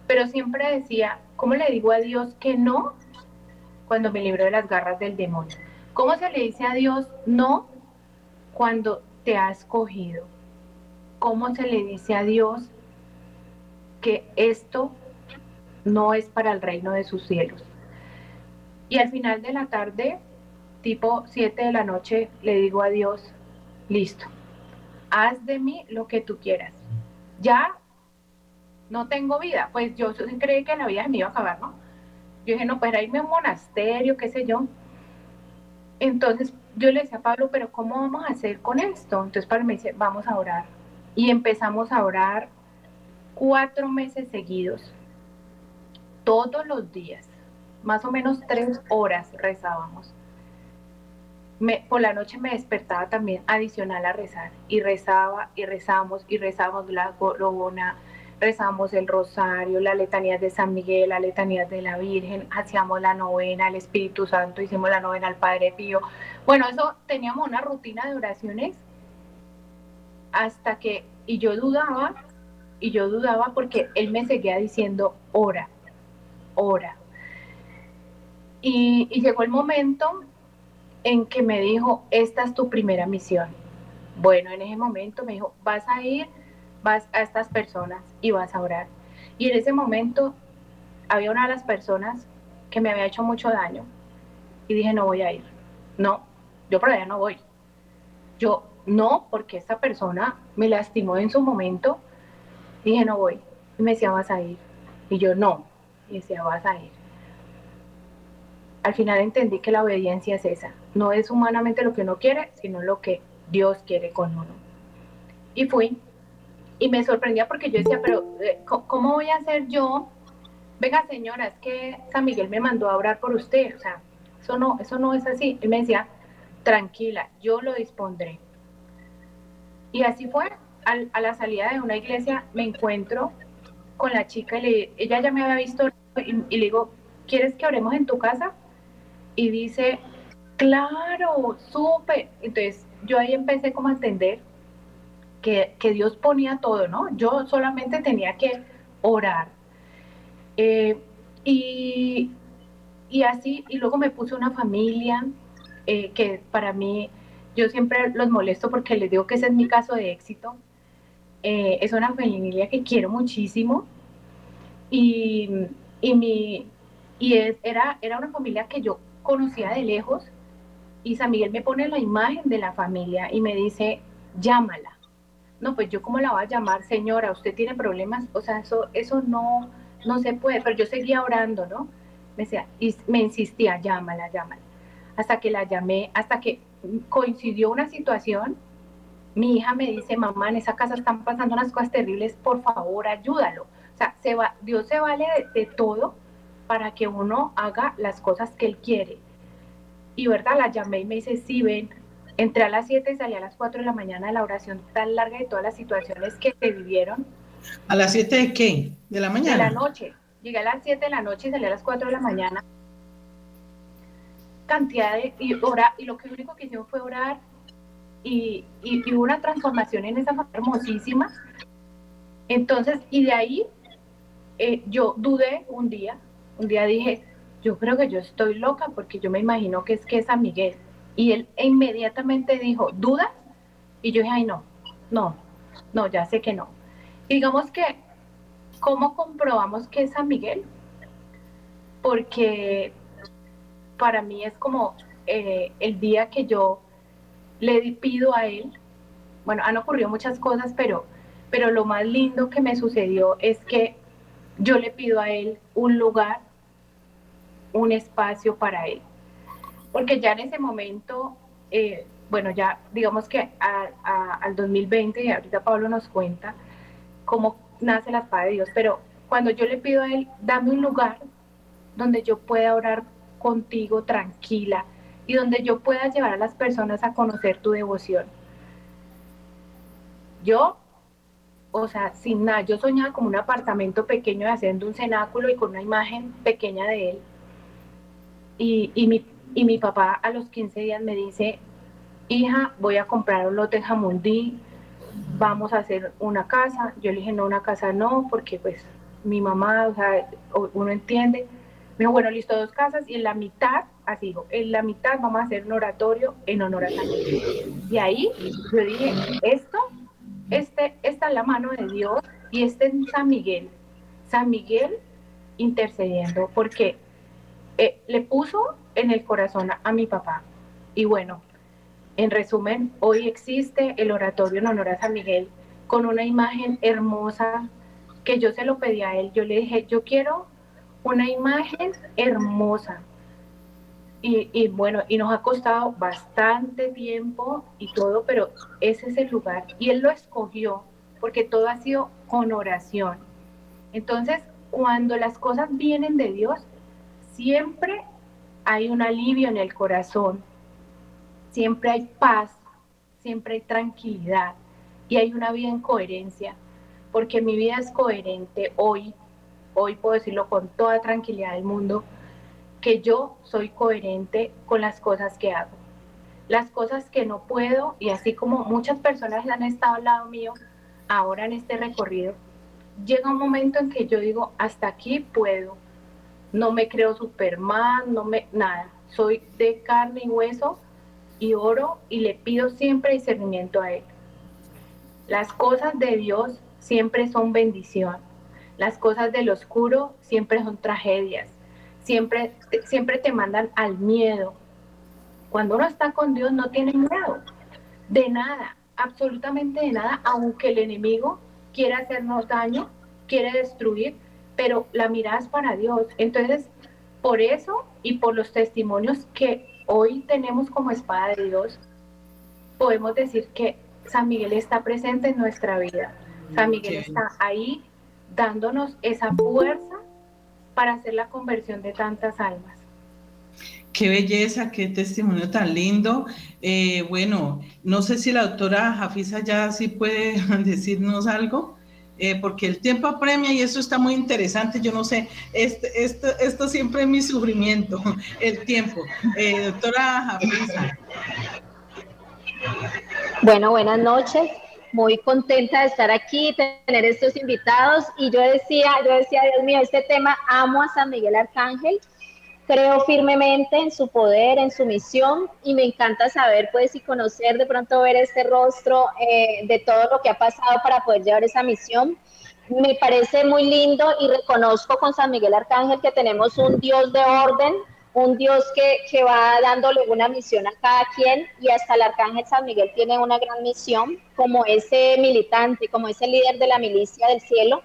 pero siempre decía, ¿cómo le digo a Dios que no cuando me libro de las garras del demonio? ¿Cómo se le dice a Dios no cuando te ha escogido? ¿Cómo se le dice a Dios que esto no es para el reino de sus cielos. Y al final de la tarde, tipo 7 de la noche, le digo a Dios, listo, haz de mí lo que tú quieras. Ya no tengo vida, pues yo creí que la vida me iba a acabar, ¿no? Yo dije, no, pues irme a un monasterio, qué sé yo. Entonces yo le decía a Pablo, pero ¿cómo vamos a hacer con esto? Entonces Pablo me dice, vamos a orar. Y empezamos a orar cuatro meses seguidos, todos los días, más o menos tres horas rezábamos. Por la noche me despertaba también adicional a rezar y rezaba y rezamos y rezamos la corona, rezamos el rosario, la letanía de San Miguel, la letanía de la Virgen, hacíamos la novena al Espíritu Santo, hicimos la novena al Padre Pío. Bueno, eso teníamos una rutina de oraciones hasta que, y yo dudaba y yo dudaba porque él me seguía diciendo, ora, ora. Y, llegó el momento en que me dijo, esta es tu primera misión. Bueno, en ese momento me dijo, vas a ir, vas a estas personas y vas a orar. Y en ese momento había una de las personas que me había hecho mucho daño y dije, no voy a ir. No, yo por allá no voy. Yo no, porque esta persona me lastimó en su momento Dije, no voy. Y me decía, vas a ir. Y yo, no. Y decía, vas a ir. Al final entendí que la obediencia es esa. No es humanamente lo que uno quiere, sino lo que Dios quiere con uno. Y fui. Y me sorprendía porque yo decía, pero eh, ¿cómo voy a hacer yo venga señora, es que San Miguel me mandó a orar por usted, o sea, eso no, eso no es así. Él me decía, tranquila, yo lo dispondré. Y así fue, a la salida de una iglesia me encuentro con la chica y le, ella ya me había visto y, y le digo, ¿quieres que oremos en tu casa? Y dice, claro, súper. Entonces yo ahí empecé como a entender que, Dios ponía todo, ¿no? Yo solamente tenía que orar. Eh, y, así, y luego me puse una familia eh, que para mí, yo siempre los molesto porque les digo que ese es mi caso de éxito. Eh, es una familia que quiero muchísimo. Y, mi, y era, era una familia que yo conocía de lejos. Y San Miguel me pone la imagen de la familia y me dice, llámala no, pues yo cómo la voy a llamar, señora, usted tiene problemas, o sea, eso, eso no, no se puede, pero yo seguía orando, ¿no? Me y me insistía, llámala, llámala. Hasta que la llamé, hasta que coincidió una situación, mi hija me dice, mamá, en esa casa están pasando unas cosas terribles, por favor, ayúdalo. O sea, se va, Dios se vale de, de todo para que uno haga las cosas que Él quiere. Y verdad, la llamé y me dice, sí, ven, Entré a las 7 y salí a las 4 de la mañana de la oración tan larga de todas las situaciones que se vivieron. ¿A las 7 de qué? ¿De la mañana? De la noche. Llegué a las 7 de la noche y salí a las 4 de la mañana. Cantidad de... Y, y lo que único que hicimos fue orar y, y, una transformación en esa familia hermosísima. Entonces, y de ahí eh, yo dudé un día. Un día dije, yo creo que yo estoy loca porque yo me imagino que es que es San Miguel y él inmediatamente dijo, ¿duda? Y yo dije, ay, no, no, no, ya sé que no. Digamos que, ¿cómo comprobamos que es San Miguel? Porque para mí es como eh, el día que yo le pido a él, bueno, han ocurrido muchas cosas, pero, pero lo más lindo que me sucedió es que yo le pido a él un lugar, un espacio para él. Porque ya en ese momento, eh, bueno, ya digamos que al 2020, y ahorita Pablo nos cuenta cómo nace la espada de Dios, pero cuando yo le pido a Él, dame un lugar donde yo pueda orar contigo tranquila y donde yo pueda llevar a las personas a conocer tu devoción. Yo, o sea, sin nada, yo soñaba como un apartamento pequeño haciendo un cenáculo y con una imagen pequeña de Él. Y, y mi, y mi papá a los 15 días me dice, hija, voy a comprar un lote en Jamundí, vamos a hacer una casa. Yo le dije, no, una casa no, porque pues mi mamá, o sea, uno entiende. Me dijo, bueno, listo, dos casas y en la mitad, así digo, en la mitad vamos a hacer un oratorio en honor a San Miguel. Y ahí yo dije, esto, este, esta es la mano de Dios y este es San Miguel. San Miguel intercediendo, porque eh, le puso en el corazón a, mi papá. Y bueno, en resumen, hoy existe el oratorio en honor a San Miguel con una imagen hermosa que yo se lo pedí a él. Yo le dije, yo quiero una imagen hermosa. Y, bueno, y nos ha costado bastante tiempo y todo, pero ese es el lugar. Y él lo escogió porque todo ha sido con oración. Entonces, cuando las cosas vienen de Dios, siempre hay un alivio en el corazón, siempre hay paz, siempre hay tranquilidad y hay una vida en coherencia, porque mi vida es coherente hoy, hoy puedo decirlo con toda tranquilidad del mundo, que yo soy coherente con las cosas que hago. Las cosas que no puedo, y así como muchas personas han estado al lado mío ahora en este recorrido, llega un momento en que yo digo, hasta aquí puedo, no me creo Superman, no me, nada, soy de carne y hueso y oro y le pido siempre discernimiento a Él. Las cosas de Dios siempre son bendición, las cosas del oscuro siempre son tragedias, siempre, siempre te mandan al miedo. Cuando uno está con Dios no tiene miedo de nada, absolutamente de nada, aunque el enemigo quiera hacernos daño, quiere destruir, pero la mirada es para Dios. Entonces, por eso y por los testimonios que hoy tenemos como espada de Dios, podemos decir que San Miguel está presente en nuestra vida. San Miguel está ahí dándonos esa fuerza para hacer la conversión de tantas almas. Qué belleza, qué testimonio tan lindo. Eh, bueno, no sé si la doctora Jafisa ya sí puede decirnos algo. Eh, porque el tiempo apremia y eso está muy interesante. Yo no sé, este, esto, esto siempre es mi sufrimiento, el tiempo. Eh, doctora Jafisa. Bueno, buenas noches. Muy contenta de estar aquí, tener estos invitados. Y yo decía, yo decía, Dios mío, este tema, amo a San Miguel Arcángel creo firmemente en su poder, en su misión y me encanta saber pues y conocer de pronto ver este rostro eh, de todo lo que ha pasado para poder llevar esa misión. Me parece muy lindo y reconozco con San Miguel Arcángel que tenemos un Dios de orden, un Dios que, que va dándole una misión a cada quien y hasta el Arcángel San Miguel tiene una gran misión como ese militante, como ese líder de la milicia del cielo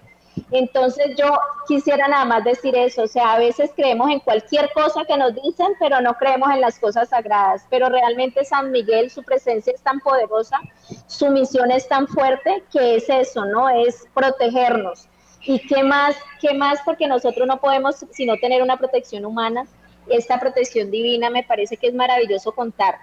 entonces yo quisiera nada más decir eso, o sea, a veces creemos en cualquier cosa que nos dicen, pero no creemos en las cosas sagradas, pero realmente San Miguel, su presencia es tan poderosa, su misión es tan fuerte que es eso, ¿no? Es protegernos. ¿Y qué más? ¿Qué más? Porque nosotros no podemos sino tener una protección humana. Esta protección divina me parece que es maravilloso contar.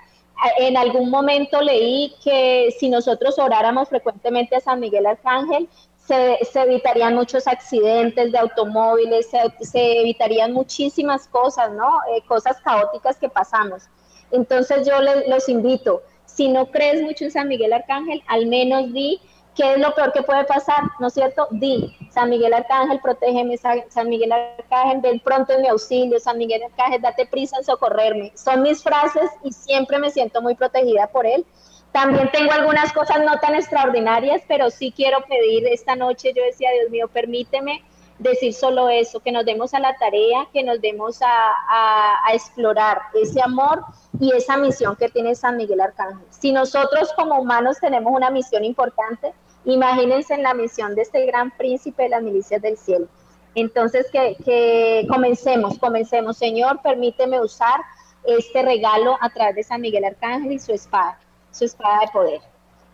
En algún momento leí que si nosotros oráramos frecuentemente a San Miguel Arcángel, se, evitarían muchos accidentes de automóviles, se, evitarían muchísimas cosas, ¿no? Eh, cosas caóticas que pasamos. Entonces yo los invito, si no crees mucho en San Miguel Arcángel, al menos di qué es lo peor que puede pasar, ¿no es cierto? Di, San Miguel Arcángel, protégeme, San Miguel Arcángel, ven pronto en mi auxilio, San Miguel Arcángel, date prisa en socorrerme. Son mis frases y siempre me siento muy protegida por él también tengo algunas cosas no tan extraordinarias, pero sí quiero pedir esta noche, yo decía, Dios mío, permíteme decir solo eso, que nos demos a la tarea, que nos demos a, explorar ese amor y esa misión que tiene San Miguel Arcángel. Si nosotros como humanos tenemos una misión importante, imagínense en la misión de este gran príncipe de las milicias del cielo. Entonces, que, que comencemos, comencemos. Señor, permíteme usar este regalo a través de San Miguel Arcángel y su espada su espada de poder.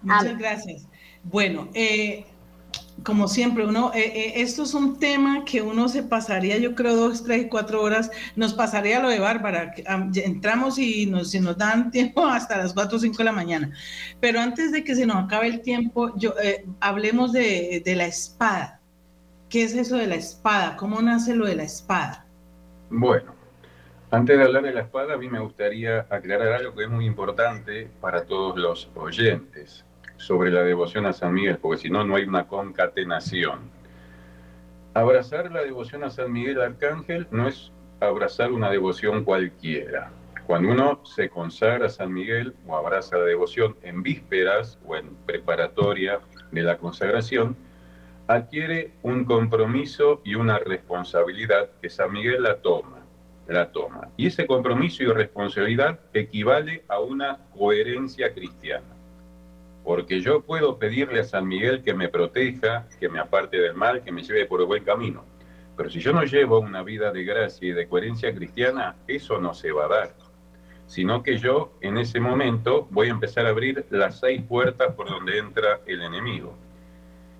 Muchas gracias. Bueno, eh, como siempre, uno, eh, eh, esto es un tema que uno se pasaría, yo creo, dos, tres, cuatro horas, nos pasaría lo de Bárbara, entramos y nos, si nos dan tiempo hasta las cuatro o cinco de la mañana. Pero antes de que se nos acabe el tiempo, yo, hablemos de, de la espada. ¿Qué es eso de la espada? ¿Cómo nace lo de la espada? Bueno, antes de hablar de la espada, a mí me gustaría aclarar algo que es muy importante para todos los oyentes sobre la devoción a San Miguel, porque si no, no hay una concatenación. Abrazar la devoción a San Miguel Arcángel no es abrazar una devoción cualquiera. Cuando uno se consagra a San Miguel o abraza la devoción en vísperas o en preparatoria de la consagración, adquiere un compromiso y una responsabilidad que San Miguel la toma la toma. Y ese compromiso y responsabilidad equivale a una coherencia cristiana. Porque yo puedo pedirle a San Miguel que me proteja, que me aparte del mal, que me lleve por el buen camino. Pero si yo no llevo una vida de gracia y de coherencia cristiana, eso no se va a dar. Sino que yo en ese momento voy a empezar a abrir las seis puertas por donde entra el enemigo.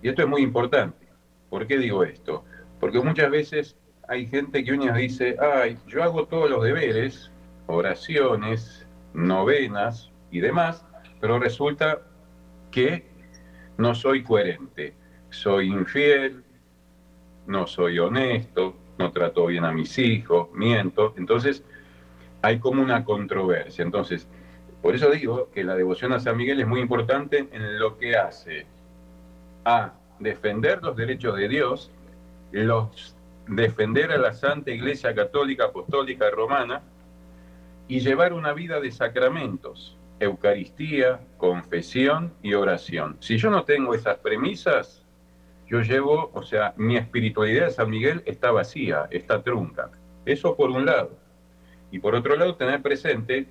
Y esto es muy importante. ¿Por qué digo esto? Porque muchas veces hay gente que uno dice, ay, yo hago todos los deberes, oraciones, novenas y demás, pero resulta que no soy coherente, soy infiel, no soy honesto, no trato bien a mis hijos, miento, entonces hay como una controversia. Entonces, por eso digo que la devoción a San Miguel es muy importante en lo que hace a defender los derechos de Dios, los defender a la Santa Iglesia Católica Apostólica Romana y llevar una vida de sacramentos, Eucaristía, confesión y oración. Si yo no tengo esas premisas, yo llevo, o sea, mi espiritualidad de San Miguel está vacía, está trunca. Eso por un lado. Y por otro lado, tener presente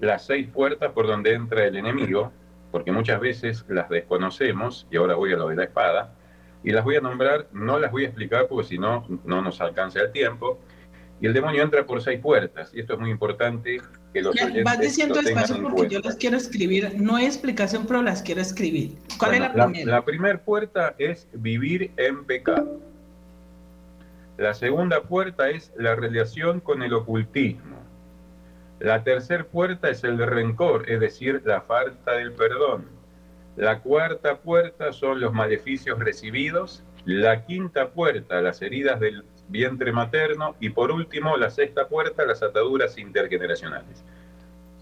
las seis puertas por donde entra el enemigo, porque muchas veces las desconocemos, y ahora voy a lo de la espada, y las voy a nombrar, no las voy a explicar porque si no, no nos alcanza el tiempo. Y el demonio entra por seis puertas, y esto es muy importante que los Vas diciendo despacio porque yo las quiero escribir, no hay explicación, pero las quiero escribir. ¿Cuál es la primera? La primera puerta es vivir en pecado. La segunda puerta es la relación con el ocultismo. La tercera puerta es el rencor, es decir, la falta del perdón. La cuarta puerta son los maleficios recibidos. La quinta puerta, las heridas del vientre materno. Y por último, la sexta puerta, las ataduras intergeneracionales.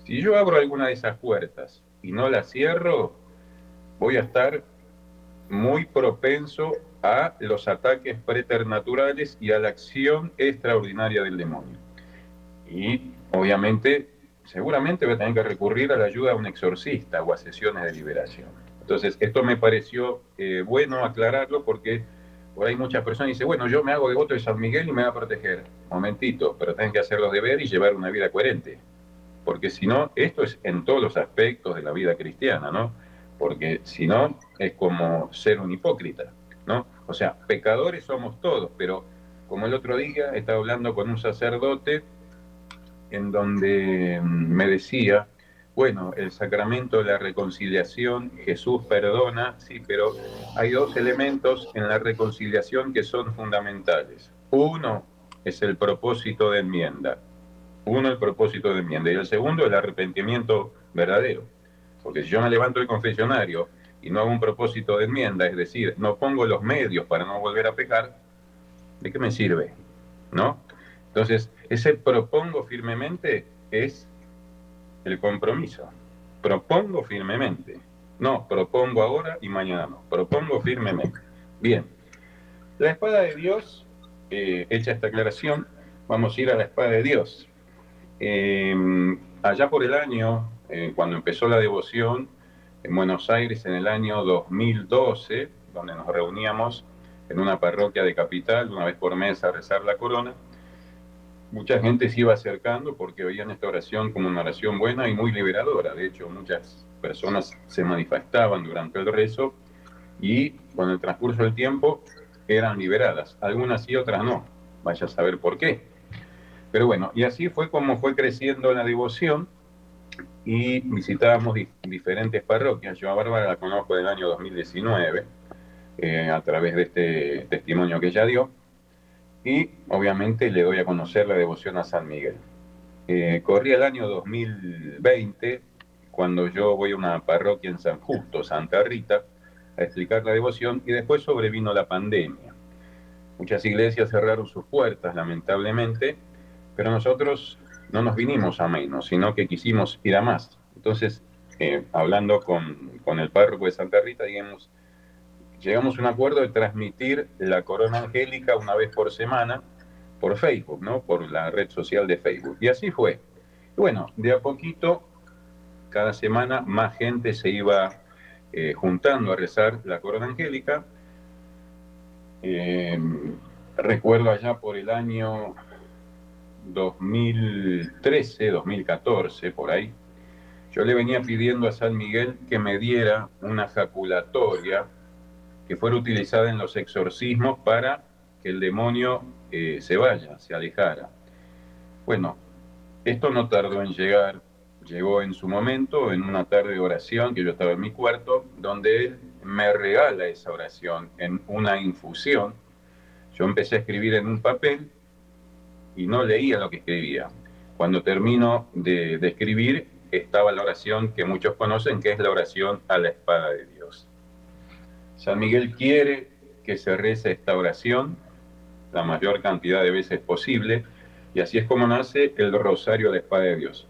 Si yo abro alguna de esas puertas y no las cierro, voy a estar muy propenso a los ataques preternaturales y a la acción extraordinaria del demonio. Y obviamente, seguramente voy a tener que recurrir a la ayuda de un exorcista o a sesiones de liberación. Entonces, esto me pareció eh, bueno aclararlo porque por ahí muchas personas dicen, bueno, yo me hago devoto de San Miguel y me va a proteger. Momentito, pero tienen que hacer los deberes y llevar una vida coherente. Porque si no, esto es en todos los aspectos de la vida cristiana, ¿no? Porque si no, es como ser un hipócrita, ¿no? O sea, pecadores somos todos, pero como el otro día estaba hablando con un sacerdote en donde mm, me decía, bueno, el sacramento de la reconciliación, Jesús perdona, sí, pero hay dos elementos en la reconciliación que son fundamentales. Uno es el propósito de enmienda. Uno, el propósito de enmienda. Y el segundo, el arrepentimiento verdadero. Porque si yo me levanto del confesionario y no hago un propósito de enmienda, es decir, no pongo los medios para no volver a pecar, ¿de qué me sirve? ¿No? Entonces, ese propongo firmemente es el compromiso. Propongo firmemente. No, propongo ahora y mañana no. Propongo firmemente. Bien. La espada de Dios, eh, hecha esta aclaración, vamos a ir a la espada de Dios. Em, allá por el año, eh, cuando empezó la devoción, en Buenos Aires en el año 2012, donde nos reuníamos en una parroquia de capital, una vez por mes a rezar la corona, mucha gente se iba acercando porque veían esta oración como una oración buena y muy liberadora. De hecho, muchas personas se manifestaban durante el rezo y con el transcurso del tiempo eran liberadas. Algunas sí, otras no. Vaya a saber por qué. Pero bueno, y así fue como fue creciendo la devoción y visitábamos diferentes parroquias. Yo a Bárbara la conozco del año 2019 eh, a través de este testimonio que ella dio y obviamente le doy a conocer la devoción a San Miguel. Eh, corría el año 2020 cuando yo voy a una parroquia en San Justo, Santa Rita, a explicar la devoción y después sobrevino la pandemia. Muchas iglesias cerraron sus puertas, lamentablemente, pero nosotros no nos vinimos a menos, sino que quisimos ir a más. Entonces, eh, hablando con, con el párroco de Santa Rita, digamos, llegamos a un acuerdo de transmitir la corona angélica una vez por semana por Facebook, ¿no? Por la red social de Facebook. Y así fue. bueno, de a poquito, cada semana más gente se iba eh, juntando a rezar la corona angélica. Eh, recuerdo allá por el año 2013, 2014, por ahí, yo le venía pidiendo a San Miguel que me diera una jaculatoria que fuera utilizada en los exorcismos para que el demonio eh, se vaya, se alejara. Bueno, esto no tardó en llegar, llegó en su momento, en una tarde de oración que yo estaba en mi cuarto, donde él me regala esa oración en una infusión. Yo empecé a escribir en un papel y no leía lo que escribía. Cuando termino de, de escribir, estaba la oración que muchos conocen, que es la oración a la espada de Dios. San Miguel quiere que se rece esta oración la mayor cantidad de veces posible, y así es como nace el Rosario de Espada de Dios.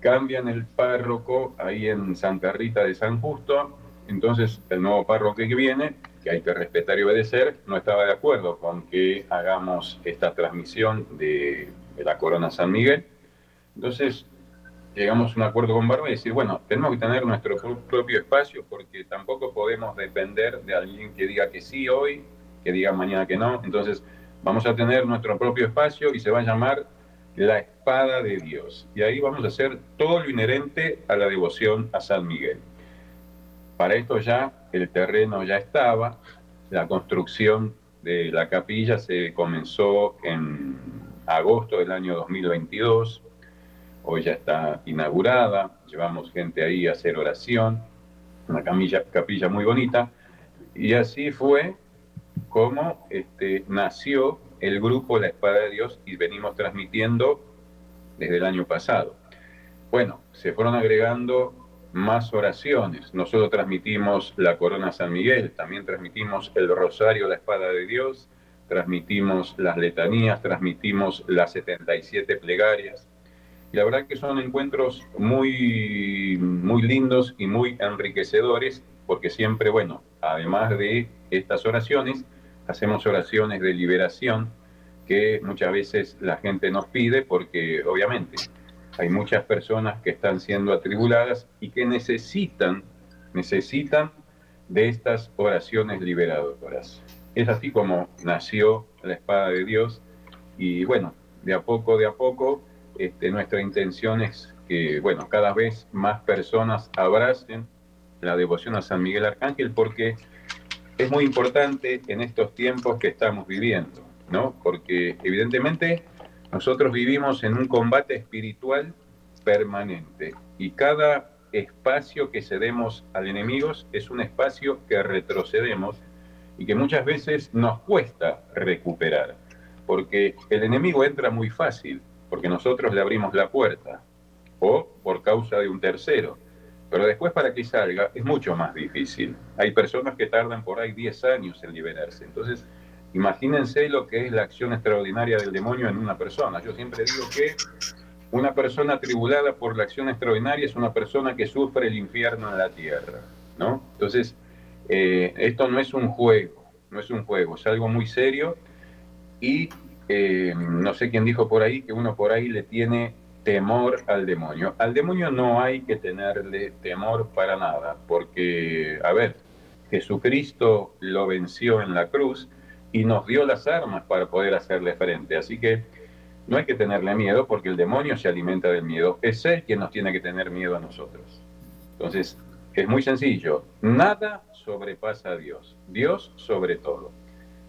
Cambian el párroco ahí en Santa Rita de San Justo, entonces el nuevo párroco que viene, que hay que respetar y obedecer, no estaba de acuerdo con que hagamos esta transmisión de, de la Corona San Miguel. Entonces llegamos a un acuerdo con Barba y decir, bueno, tenemos que tener nuestro propio espacio porque tampoco podemos depender de alguien que diga que sí hoy, que diga mañana que no. Entonces, vamos a tener nuestro propio espacio y se va a llamar la espada de Dios. Y ahí vamos a hacer todo lo inherente a la devoción a San Miguel. Para esto ya el terreno ya estaba, la construcción de la capilla se comenzó en agosto del año 2022 hoy ya está inaugurada, llevamos gente ahí a hacer oración, una camilla, capilla muy bonita, y así fue como este, nació el grupo La Espada de Dios y venimos transmitiendo desde el año pasado. Bueno, se fueron agregando más oraciones. Nosotros transmitimos la Corona San Miguel, también transmitimos el Rosario, la Espada de Dios, transmitimos las letanías, transmitimos las 77 plegarias. Y la verdad que son encuentros muy, muy lindos y muy enriquecedores, porque siempre, bueno, además de estas oraciones, hacemos oraciones de liberación que muchas veces la gente nos pide, porque obviamente hay muchas personas que están siendo atribuladas y que necesitan, necesitan de estas oraciones liberadoras. Es así como nació la espada de Dios y bueno, de a poco, de a poco, este, nuestra intención es que, bueno, cada vez más personas abracen la devoción a San Miguel Arcángel porque es muy importante en estos tiempos que estamos viviendo, ¿no? Porque evidentemente nosotros vivimos en un combate espiritual permanente y cada espacio que cedemos al enemigo es un espacio que retrocedemos y que muchas veces nos cuesta recuperar, porque el enemigo entra muy fácil, porque nosotros le abrimos la puerta, o por causa de un tercero, pero después para que salga es mucho más difícil. Hay personas que tardan por ahí 10 años en liberarse, entonces Imagínense lo que es la acción extraordinaria del demonio en una persona. Yo siempre digo que una persona tribulada por la acción extraordinaria es una persona que sufre el infierno en la tierra, ¿no? Entonces, eh, esto no es un juego, no es un juego, es algo muy serio y eh, no sé quién dijo por ahí que uno por ahí le tiene temor al demonio. Al demonio no hay que tenerle temor para nada, porque, a ver, Jesucristo lo venció en la cruz, y nos dio las armas para poder hacerle frente. Así que no hay que tenerle miedo porque el demonio se alimenta del miedo. Es él quien nos tiene que tener miedo a nosotros. Entonces, es muy sencillo. Nada sobrepasa a Dios. Dios sobre todo.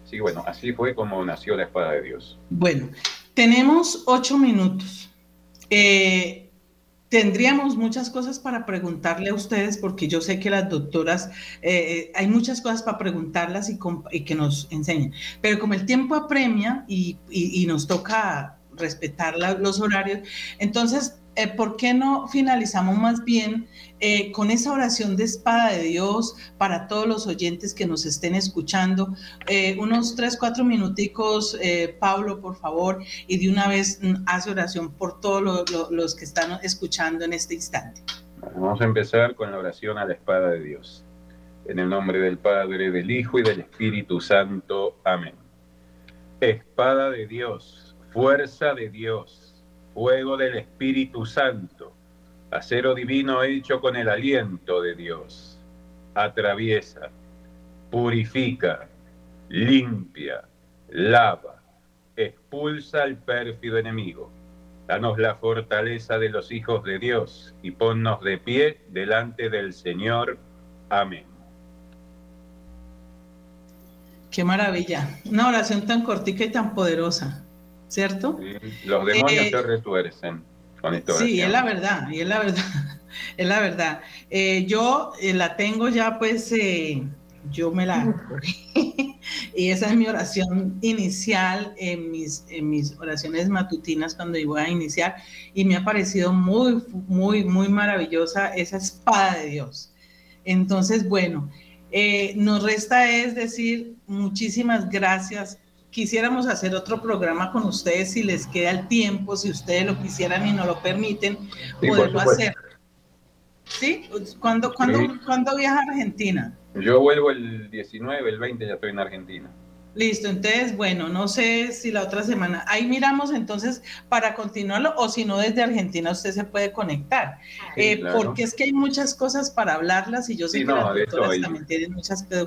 Sí, bueno, así fue como nació la espada de Dios. Bueno, tenemos ocho minutos. Eh, Tendríamos muchas cosas para preguntarle a ustedes porque yo sé que las doctoras, eh, hay muchas cosas para preguntarlas y, que nos enseñen, pero como el tiempo apremia y nos toca respetar los horarios, entonces eh, ¿por qué no finalizamos más bien eh, con esa oración de espada de Dios para todos los oyentes que nos estén escuchando? Eh, unos tres, cuatro minuticos, Pablo, por favor, y de una vez mm, hace oración por todos los que están escuchando en este instante. Vamos a empezar con la oración a la espada de Dios. En el nombre del Padre, del Hijo y del Espíritu Santo. Amén. Espada de Dios, fuerza de Dios fuego del Espíritu Santo, acero divino hecho con el aliento de Dios, atraviesa, purifica, limpia, lava, expulsa al pérfido enemigo. Danos la fortaleza de los hijos de Dios y ponnos de pie delante del Señor. Amén. Qué maravilla. Una oración tan cortica y tan poderosa. ¿Cierto? los demonios eh, se retuercen con esta Sí, es la verdad, y es la verdad, es la verdad. Eh, yo eh, la tengo ya, pues, yo me la y esa es mi oración inicial en mis, en mis oraciones matutinas cuando iba a iniciar, y me ha parecido muy, muy, muy maravillosa esa espada de Dios. Entonces, bueno, nos resta es decir muchísimas gracias quisiéramos hacer otro programa con ustedes si les queda el tiempo, si ustedes lo quisieran y no lo permiten, poderlo hacer. ¿Sí? ¿Cuándo, cuándo, viaja a Argentina? Yo vuelvo el 19, el 20 ya estoy en Argentina. Listo, entonces, bueno, no sé si la otra semana, ahí miramos entonces para continuarlo o si no desde Argentina usted se puede conectar, eh, porque es que hay muchas cosas para hablarlas y yo sé que las doctoras también tienen muchas cosas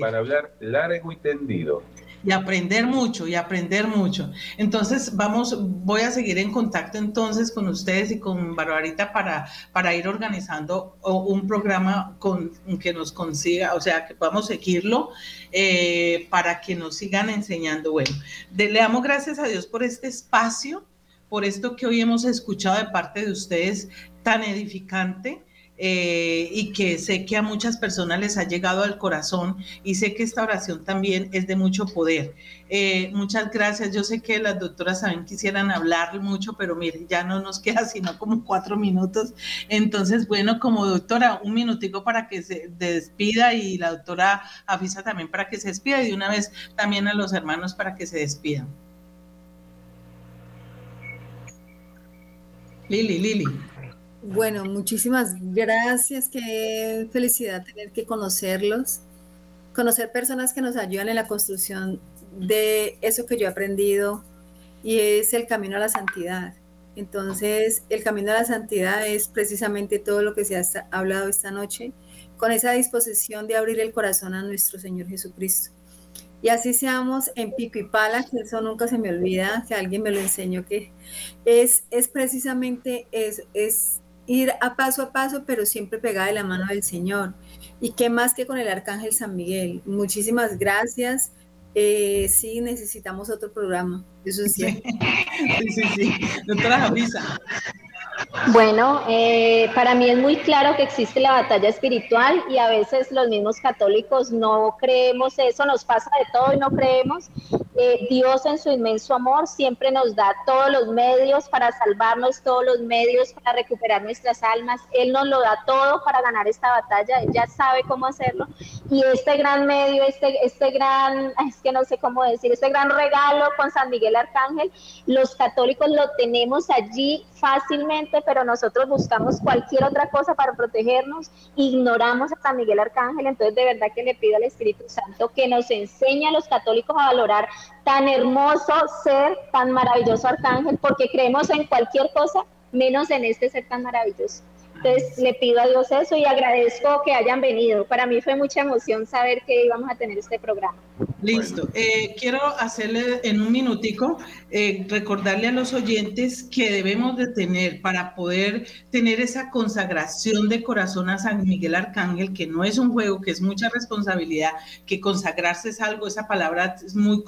para hablar largo y tendido y aprender mucho y aprender mucho. Entonces, vamos, voy a seguir en contacto entonces con ustedes y con Barbarita para, para ir organizando un programa con, que nos consiga, o sea, que podamos seguirlo eh, para que nos sigan enseñando. Bueno, le damos gracias a Dios por este espacio, por esto que hoy hemos escuchado de parte de ustedes tan edificante eh, y que sé que a muchas personas les ha llegado al corazón y sé que esta oración también es de mucho poder. Eh, muchas gracias. Yo sé que las doctoras también quisieran hablar mucho, pero mire, ya no nos queda sino como cuatro minutos. Entonces, bueno, como doctora, un minutico para que se despida y la doctora avisa también para que se despida y una vez también a los hermanos para que se despidan. Lili, Lili. Bueno, muchísimas gracias. Qué felicidad tener que conocerlos, conocer personas que nos ayudan en la construcción de eso que yo he aprendido y es el camino a la santidad. Entonces, el camino a la santidad es precisamente todo lo que se ha hablado esta noche, con esa disposición de abrir el corazón a nuestro Señor Jesucristo. Y así seamos en pico y pala, que eso nunca se me olvida, que alguien me lo enseñó, que es, es precisamente es, es ir a paso a paso, pero siempre pegada de la mano del Señor. Y qué más que con el Arcángel San Miguel. Muchísimas gracias. Eh, sí, necesitamos otro programa. Eso es cierto. Sí, sí, sí. Doctora Javisa. Bueno, eh, para mí es muy claro que existe la batalla espiritual y a veces los mismos católicos no creemos eso, nos pasa de todo y no creemos. Eh, Dios en su inmenso amor siempre nos da todos los medios para salvarnos, todos los medios para recuperar nuestras almas. Él nos lo da todo para ganar esta batalla, Él ya sabe cómo hacerlo. Y este gran medio, este, este gran, es que no sé cómo decir, este gran regalo con San Miguel Arcángel, los católicos lo tenemos allí fácilmente, pero nosotros buscamos cualquier otra cosa para protegernos, ignoramos a San Miguel Arcángel, entonces de verdad que le pido al Espíritu Santo que nos enseñe a los católicos a valorar tan hermoso ser, tan maravilloso Arcángel, porque creemos en cualquier cosa menos en este ser tan maravilloso. Entonces le pido a Dios eso y agradezco que hayan venido. Para mí fue mucha emoción saber que íbamos a tener este programa. Listo. Eh, quiero hacerle en un minutico, eh, recordarle a los oyentes que debemos de tener para poder tener esa consagración de corazón a San Miguel Arcángel, que no es un juego, que es mucha responsabilidad, que consagrarse es algo, esa palabra es muy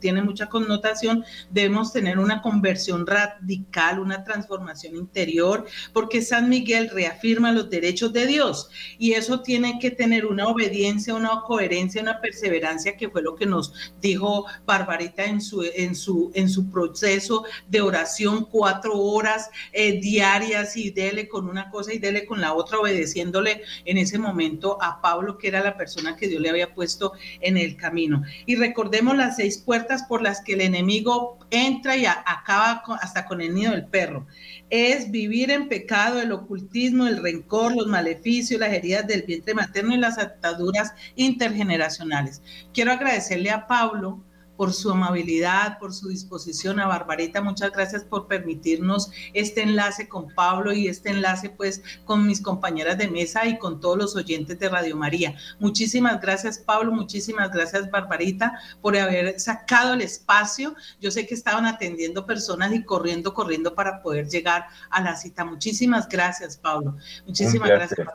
tiene mucha connotación, debemos tener una conversión radical, una transformación interior, porque San Miguel reafirma los derechos de Dios y eso tiene que tener una obediencia, una coherencia, una perseverancia que fue lo que nos dijo Barbarita en su, en su, en su proceso de oración, cuatro horas eh, diarias y dele con una cosa y dele con la otra, obedeciéndole en ese momento a Pablo, que era la persona que Dios le había puesto en el camino. Y recordemos las seis puertas por las que el enemigo entra y acaba hasta con el nido del perro es vivir en pecado, el ocultismo, el rencor, los maleficios, las heridas del vientre materno y las ataduras intergeneracionales. Quiero agradecerle a Pablo por su amabilidad, por su disposición. A Barbarita, muchas gracias por permitirnos este enlace con Pablo y este enlace pues con mis compañeras de mesa y con todos los oyentes de Radio María. Muchísimas gracias Pablo, muchísimas gracias Barbarita por haber sacado el espacio. Yo sé que estaban atendiendo personas y corriendo, corriendo para poder llegar a la cita. Muchísimas gracias Pablo. Muchísimas gracias.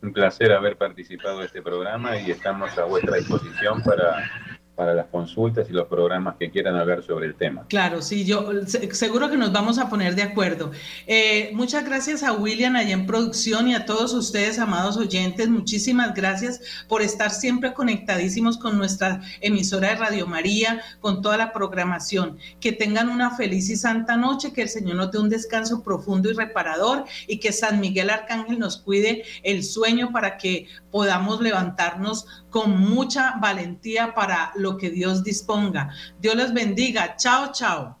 Un placer haber participado de este programa y estamos a vuestra disposición para para las consultas y los programas que quieran hablar sobre el tema. Claro, sí, yo seguro que nos vamos a poner de acuerdo. Eh, muchas gracias a William allá en producción y a todos ustedes, amados oyentes. Muchísimas gracias por estar siempre conectadísimos con nuestra emisora de Radio María, con toda la programación. Que tengan una feliz y santa noche, que el Señor nos dé un descanso profundo y reparador y que San Miguel Arcángel nos cuide el sueño para que podamos levantarnos con mucha valentía para lo que Dios disponga. Dios les bendiga. Chao, chao.